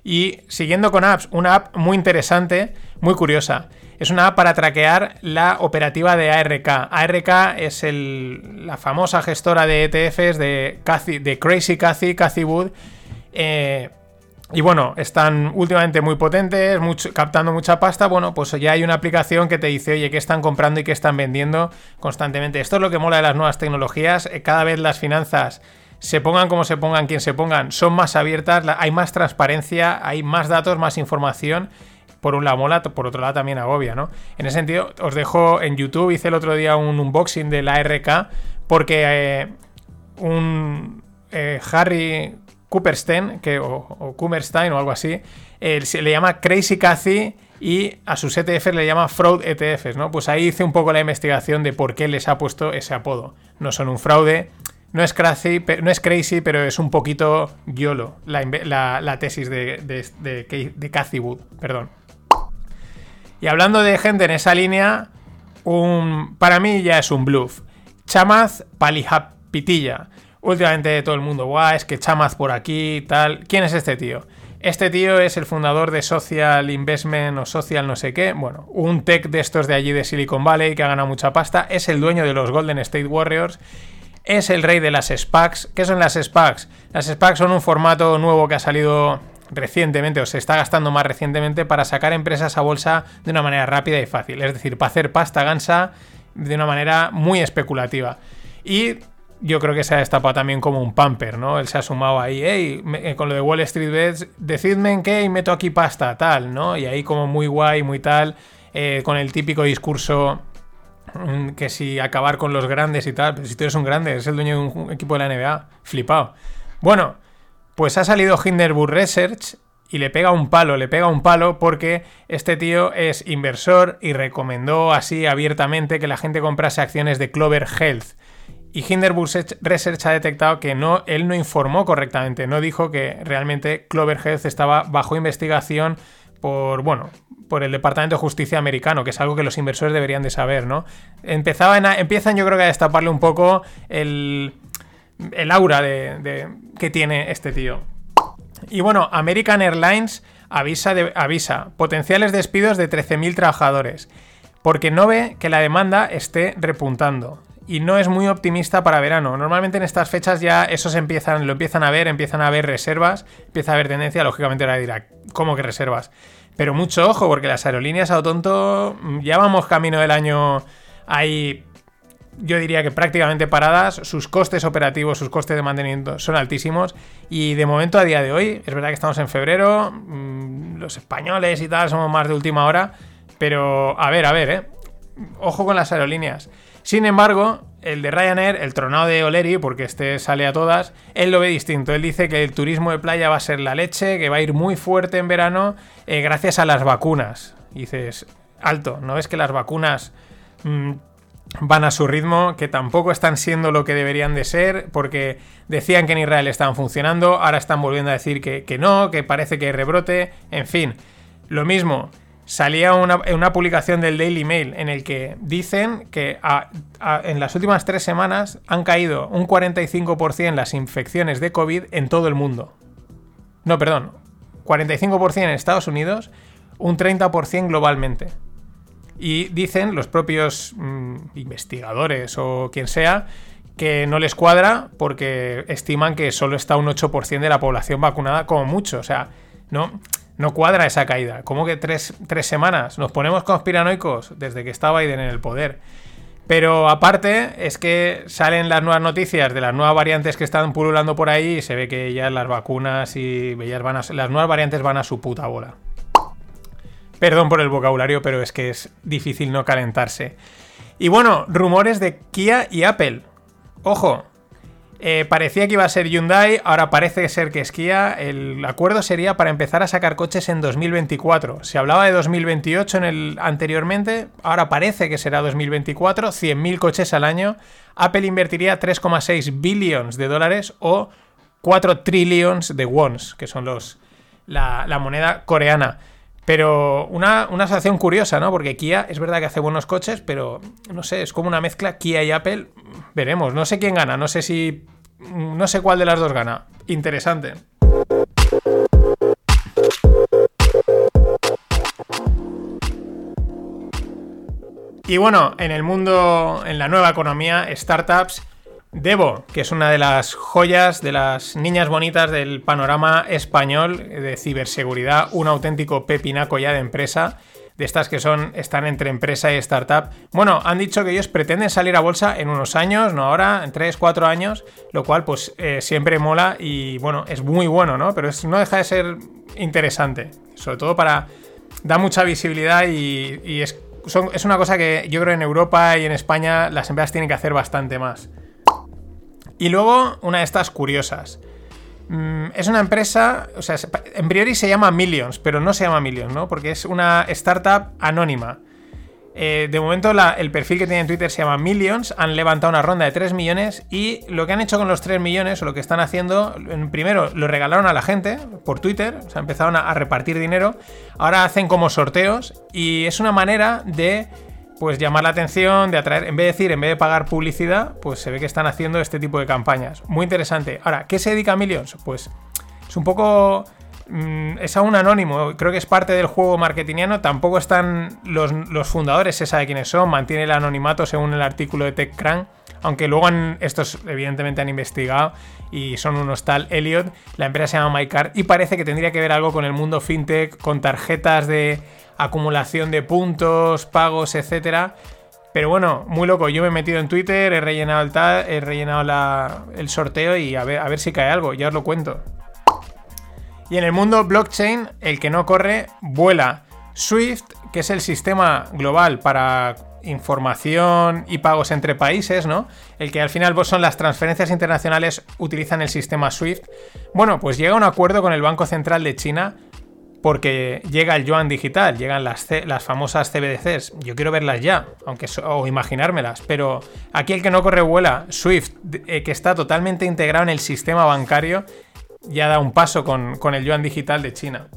Y siguiendo con apps, una app muy interesante, muy curiosa. Es una app para traquear la operativa de ARK. ARK es la famosa gestora de ETFs de, de Crazy Cathy, Cathy Wood. Eh, y bueno, están últimamente muy potentes, captando mucha pasta. Bueno, pues ya hay una aplicación que te dice, oye, qué están comprando y qué están vendiendo constantemente. Esto es lo que mola de las nuevas tecnologías. Eh, cada vez las finanzas se pongan como se pongan, quien se pongan, son más abiertas, hay más transparencia, hay más datos, más información. Por un lado mola, por otro lado también agobia, ¿no? En ese sentido, os dejo en YouTube, hice el otro día un unboxing de la RK, porque eh, un eh, Harry Cooperstein, que, o, o o algo así, se le llama Crazy Cathy y a sus ETFs le llama Fraud ETFs, ¿no? Pues ahí hice un poco la investigación de por qué les ha puesto ese apodo. No son un fraude, no es crazy, no es crazy, pero es un poquito YOLO, la, tesis de, de, Cathy Wood. Perdón. Y hablando de gente en esa línea, un, para mí ya es un bluff. Chamaz Palijapitilla. Últimamente todo el mundo, guau, es que Chamaz por aquí, tal. ¿Quién es este tío? Este tío es el fundador de Social Investment o Social no sé qué. Bueno, un tech de estos de allí de Silicon Valley que ha ganado mucha pasta. Es el dueño de los Golden State Warriors es el rey de las SPACs. ¿Qué son las SPACs? Las SPACs son un formato nuevo que ha salido recientemente o se está gastando más recientemente para sacar empresas a bolsa de una manera rápida y fácil. Es decir, para hacer pasta gansa de una manera muy especulativa. Y yo creo que se ha destapado también como un pamper, ¿no? Él se ha sumado ahí, hey, eh, con lo de Wall Street Bets, decidme en qué y meto aquí pasta, tal, ¿no? Y ahí como muy guay, muy tal, eh, con el típico discurso que si acabar con los grandes y tal, pero si tú eres un grande, eres el dueño de un equipo de la NBA, flipado. Bueno, pues ha salido Hinderburg Research y le pega un palo, le pega un palo porque este tío es inversor y recomendó así abiertamente que la gente comprase acciones de Clover Health. Y Hinderburg Research ha detectado que no, él no informó correctamente, no dijo que realmente Clover Health estaba bajo investigación por, bueno, por el Departamento de Justicia americano, que es algo que los inversores deberían de saber, ¿no? Empezaban empiezan yo creo que a destaparle un poco el, el aura de, que tiene este tío. Y bueno, American Airlines avisa, avisa potenciales despidos de 13.000 trabajadores, porque no ve que la demanda esté repuntando. Y no es muy optimista para verano. Normalmente en estas fechas ya esos empiezan, lo empiezan a ver, empiezan a haber reservas, empieza a haber tendencia, lógicamente ahora dirá, ¿cómo que reservas? Pero mucho ojo, porque las aerolíneas a tonto ya vamos camino del año ahí, yo diría que prácticamente paradas. Sus costes operativos, sus costes de mantenimiento son altísimos. Y de momento, a día de hoy, es verdad que estamos en febrero, mm, los españoles y tal somos más de última hora. Pero, a ver, a ver, ¿eh? Ojo con las aerolíneas. Sin embargo, el de Ryanair, el tronado de Oleri, porque este sale a todas, él lo ve distinto. Él dice que el turismo de playa va a ser la leche, que va a ir muy fuerte en verano eh, gracias a las vacunas. dices, alto, ¿no ves que las vacunas mm, van a su ritmo, que tampoco están siendo lo que deberían de ser, porque decían que en Israel estaban funcionando, ahora están volviendo a decir que, que no, que parece que hay rebrote, en fin, lo mismo salía una, publicación del Daily Mail en el que dicen que en las últimas tres semanas han caído un 45% las infecciones de COVID en todo el mundo. No, perdón, 45% en Estados Unidos, un 30% globalmente. Y dicen los propios mm, investigadores o quien sea que no les cuadra porque estiman que solo está un 8% de la población vacunada como mucho. O sea, no, no cuadra esa caída. ¿Cómo que tres, semanas? Nos ponemos conspiranoicos desde que está Biden en el poder. Pero aparte es que salen las nuevas noticias de las nuevas variantes que están pululando por ahí y se ve que ya las vacunas y van las nuevas variantes van a su puta bola. Perdón por el vocabulario, pero es que es difícil no calentarse. Y bueno, rumores de Kia y Apple. Ojo, Eh, parecía que iba a ser Hyundai, ahora parece ser que es. El acuerdo sería para empezar a sacar coches en 2024. Se hablaba de 2028 en el anteriormente, ahora parece que será 2024, 100.000 coches al año. Apple invertiría 3,6 billions de dólares o 4 trillions de wons, que son los la moneda coreana. Pero una, una curiosa, ¿no? Porque Kia es verdad que hace buenos coches, pero no sé, es como una mezcla Kia y Apple. Veremos, no sé quién gana, no sé si. No sé cuál de las dos gana. Interesante. Y bueno, en el mundo, en la nueva economía, startups, Devo, que es una de las joyas, de las niñas bonitas del panorama español de ciberseguridad, un auténtico pepinaco ya de empresa, de estas que son, están entre empresa y startup. Bueno, han dicho que ellos pretenden salir a bolsa en unos años, no ahora, en 3, 4 años, lo cual pues eh, siempre mola y bueno, es muy bueno, ¿no? Pero es, no deja de ser interesante, sobre todo para... da mucha visibilidad y, es, es una cosa que yo creo en Europa y en España las empresas tienen que hacer bastante más. Y luego una de estas curiosas. Mm, es una empresa, o sea, en priori se llama Millions, pero no se llama Millions, ¿no? Porque es una startup anónima. Eh, de momento el perfil que tiene en Twitter se llama Millions, han levantado una ronda de 3 millones y lo que han hecho con los 3 millones o lo que están haciendo, primero lo regalaron a la gente por Twitter, o sea, empezaron a repartir dinero, ahora hacen como sorteos y es una manera de pues llamar la atención, de atraer, en vez de decir, en vez de pagar publicidad, pues se ve que están haciendo este tipo de campañas. Muy interesante. Ahora, ¿qué se dedica a Millions? Pues es un poco... Mm, es aún anónimo, creo que es parte del juego marketingiano, tampoco están los, fundadores, se sabe quiénes son, mantiene el anonimato según el artículo de TechCrunch, aunque luego estos evidentemente han investigado y son unos tal Elliot, la empresa se llama MyCard y parece que tendría que ver algo con el mundo fintech, con tarjetas de acumulación de puntos, pagos, etcétera. Pero bueno, muy loco. Yo me he metido en Twitter, he rellenado el, he rellenado el sorteo y a ver, a ver si cae algo, ya os lo cuento. Y en el mundo blockchain, el que no corre, vuela. Swift, que es el sistema global para información y pagos entre países, ¿no? El que al final son las transferencias internacionales, utilizan el sistema SWIFT. Bueno, pues llega un acuerdo con el Banco Central de China porque llega el yuan digital, llegan las, las famosas CBDCs. Yo quiero verlas ya, aunque o imaginármelas, pero aquí el que no corre vuela, Swift, eh, que está totalmente integrado en el sistema bancario, ya da un paso con, con el yuan digital de China.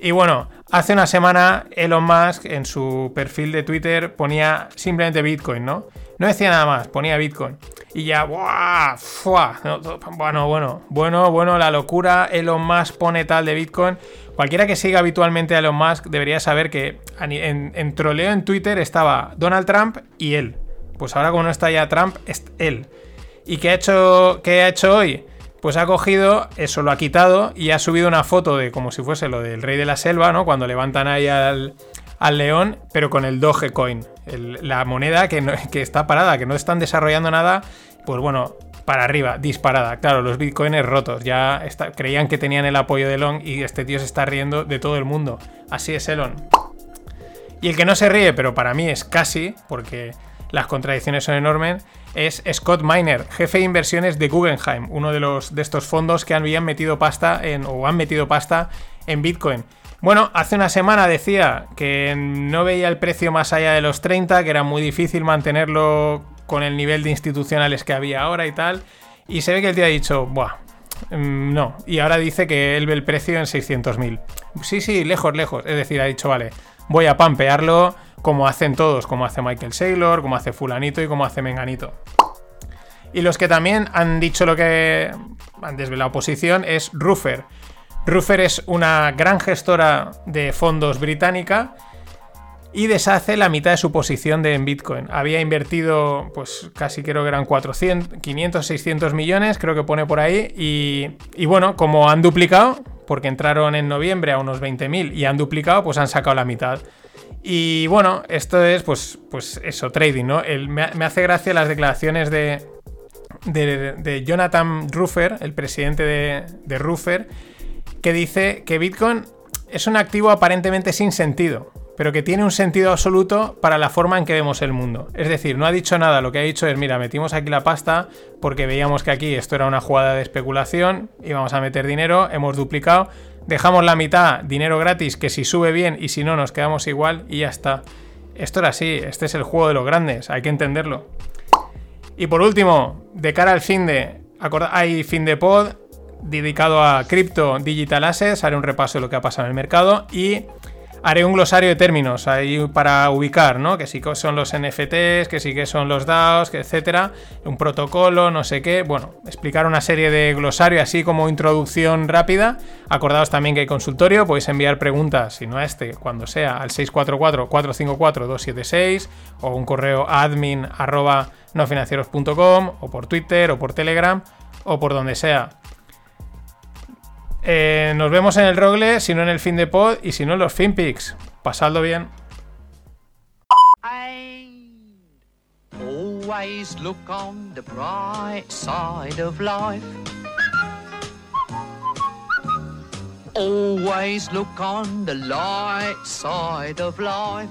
Y bueno, hace una semana Elon Musk en su perfil de Twitter ponía simplemente Bitcoin, ¿no? No decía nada más, ponía Bitcoin. Y ya, ¡buah! ¡fua! Bueno, bueno, bueno, bueno, la locura. Elon Musk pone tal de Bitcoin. Cualquiera que siga habitualmente a Elon Musk debería saber que en, troleo en Twitter estaba Donald Trump y él. Pues ahora como no está ya Trump, es él. ¿Y qué ha hecho, qué ha hecho hoy? Pues ha cogido, eso lo ha quitado y ha subido una foto de como si fuese lo del rey de la selva, ¿no? Cuando levantan ahí al, león, pero con el Dogecoin, la moneda que, que está parada, que no están desarrollando nada. Pues bueno, para arriba, disparada. Claro, los bitcoins rotos. Ya creían que tenían el apoyo de Elon y este tío se está riendo de todo el mundo. Así es Elon. Y el que no se ríe, pero para mí es casi, porque las contradicciones son enormes, es Scott Miner, jefe de inversiones de Guggenheim, uno de, los, de estos fondos que habían metido pasta en, o han metido pasta en Bitcoin. Bueno, hace una semana decía que no veía el precio más allá de los 30, que era muy difícil mantenerlo con el nivel de institucionales que había ahora y tal. Y se ve que el tío ha dicho, buah, mm, no. Y ahora dice que él ve el precio en 600.000. Sí, sí, lejos, lejos. Es decir, ha dicho, vale, voy a pampearlo como hacen todos, como hace Michael Saylor, como hace Fulanito y como hace Menganito. Y los que también han dicho lo que han desvelado posición es Ruffer. Ruffer es una gran gestora de fondos británica y deshace la mitad de su posición de en Bitcoin. Había invertido, pues casi creo que eran 400, 500, 600 millones, creo que pone por ahí. Y, bueno, como han duplicado, porque entraron en noviembre a unos 20.000 y han duplicado, pues han sacado la mitad. Y bueno, esto es pues, pues eso, trading, ¿no? me, hace gracia las declaraciones de, de, Jonathan Ruffer, el presidente de, de Ruffer, que dice que Bitcoin es un activo aparentemente sin sentido pero que tiene un sentido absoluto para la forma en que vemos el mundo. Es decir, no ha dicho nada, lo que ha dicho es, mira, metimos aquí la pasta porque veíamos que aquí esto era una jugada de especulación, íbamos a meter dinero, hemos duplicado, dejamos la mitad, dinero gratis, que si sube bien y si no nos quedamos igual y ya está. Esto era así, este es el juego de los grandes, hay que entenderlo. Y por último, de cara al fin de, hay fin de pod dedicado a cripto digital assets, haré un repaso de lo que ha pasado en el mercado y haré un glosario de términos ahí para ubicar, ¿no? Que sí que son los NFTs, que sí que son los DAOs, que etcétera, un protocolo, no sé qué. Bueno, explicar una serie de glosario así como introducción rápida. Acordaos también que hay consultorio, podéis enviar preguntas, si no a este, cuando sea, al 644-454-276 o un correo admin arroba nofinancieros.com o por Twitter o por Telegram o por donde sea. Eh, nos vemos en el Rogle, si no en el fin de pod y si no en los FinPix. Pasadlo bien. Always look on the bright side of life. Always look on the light side of life.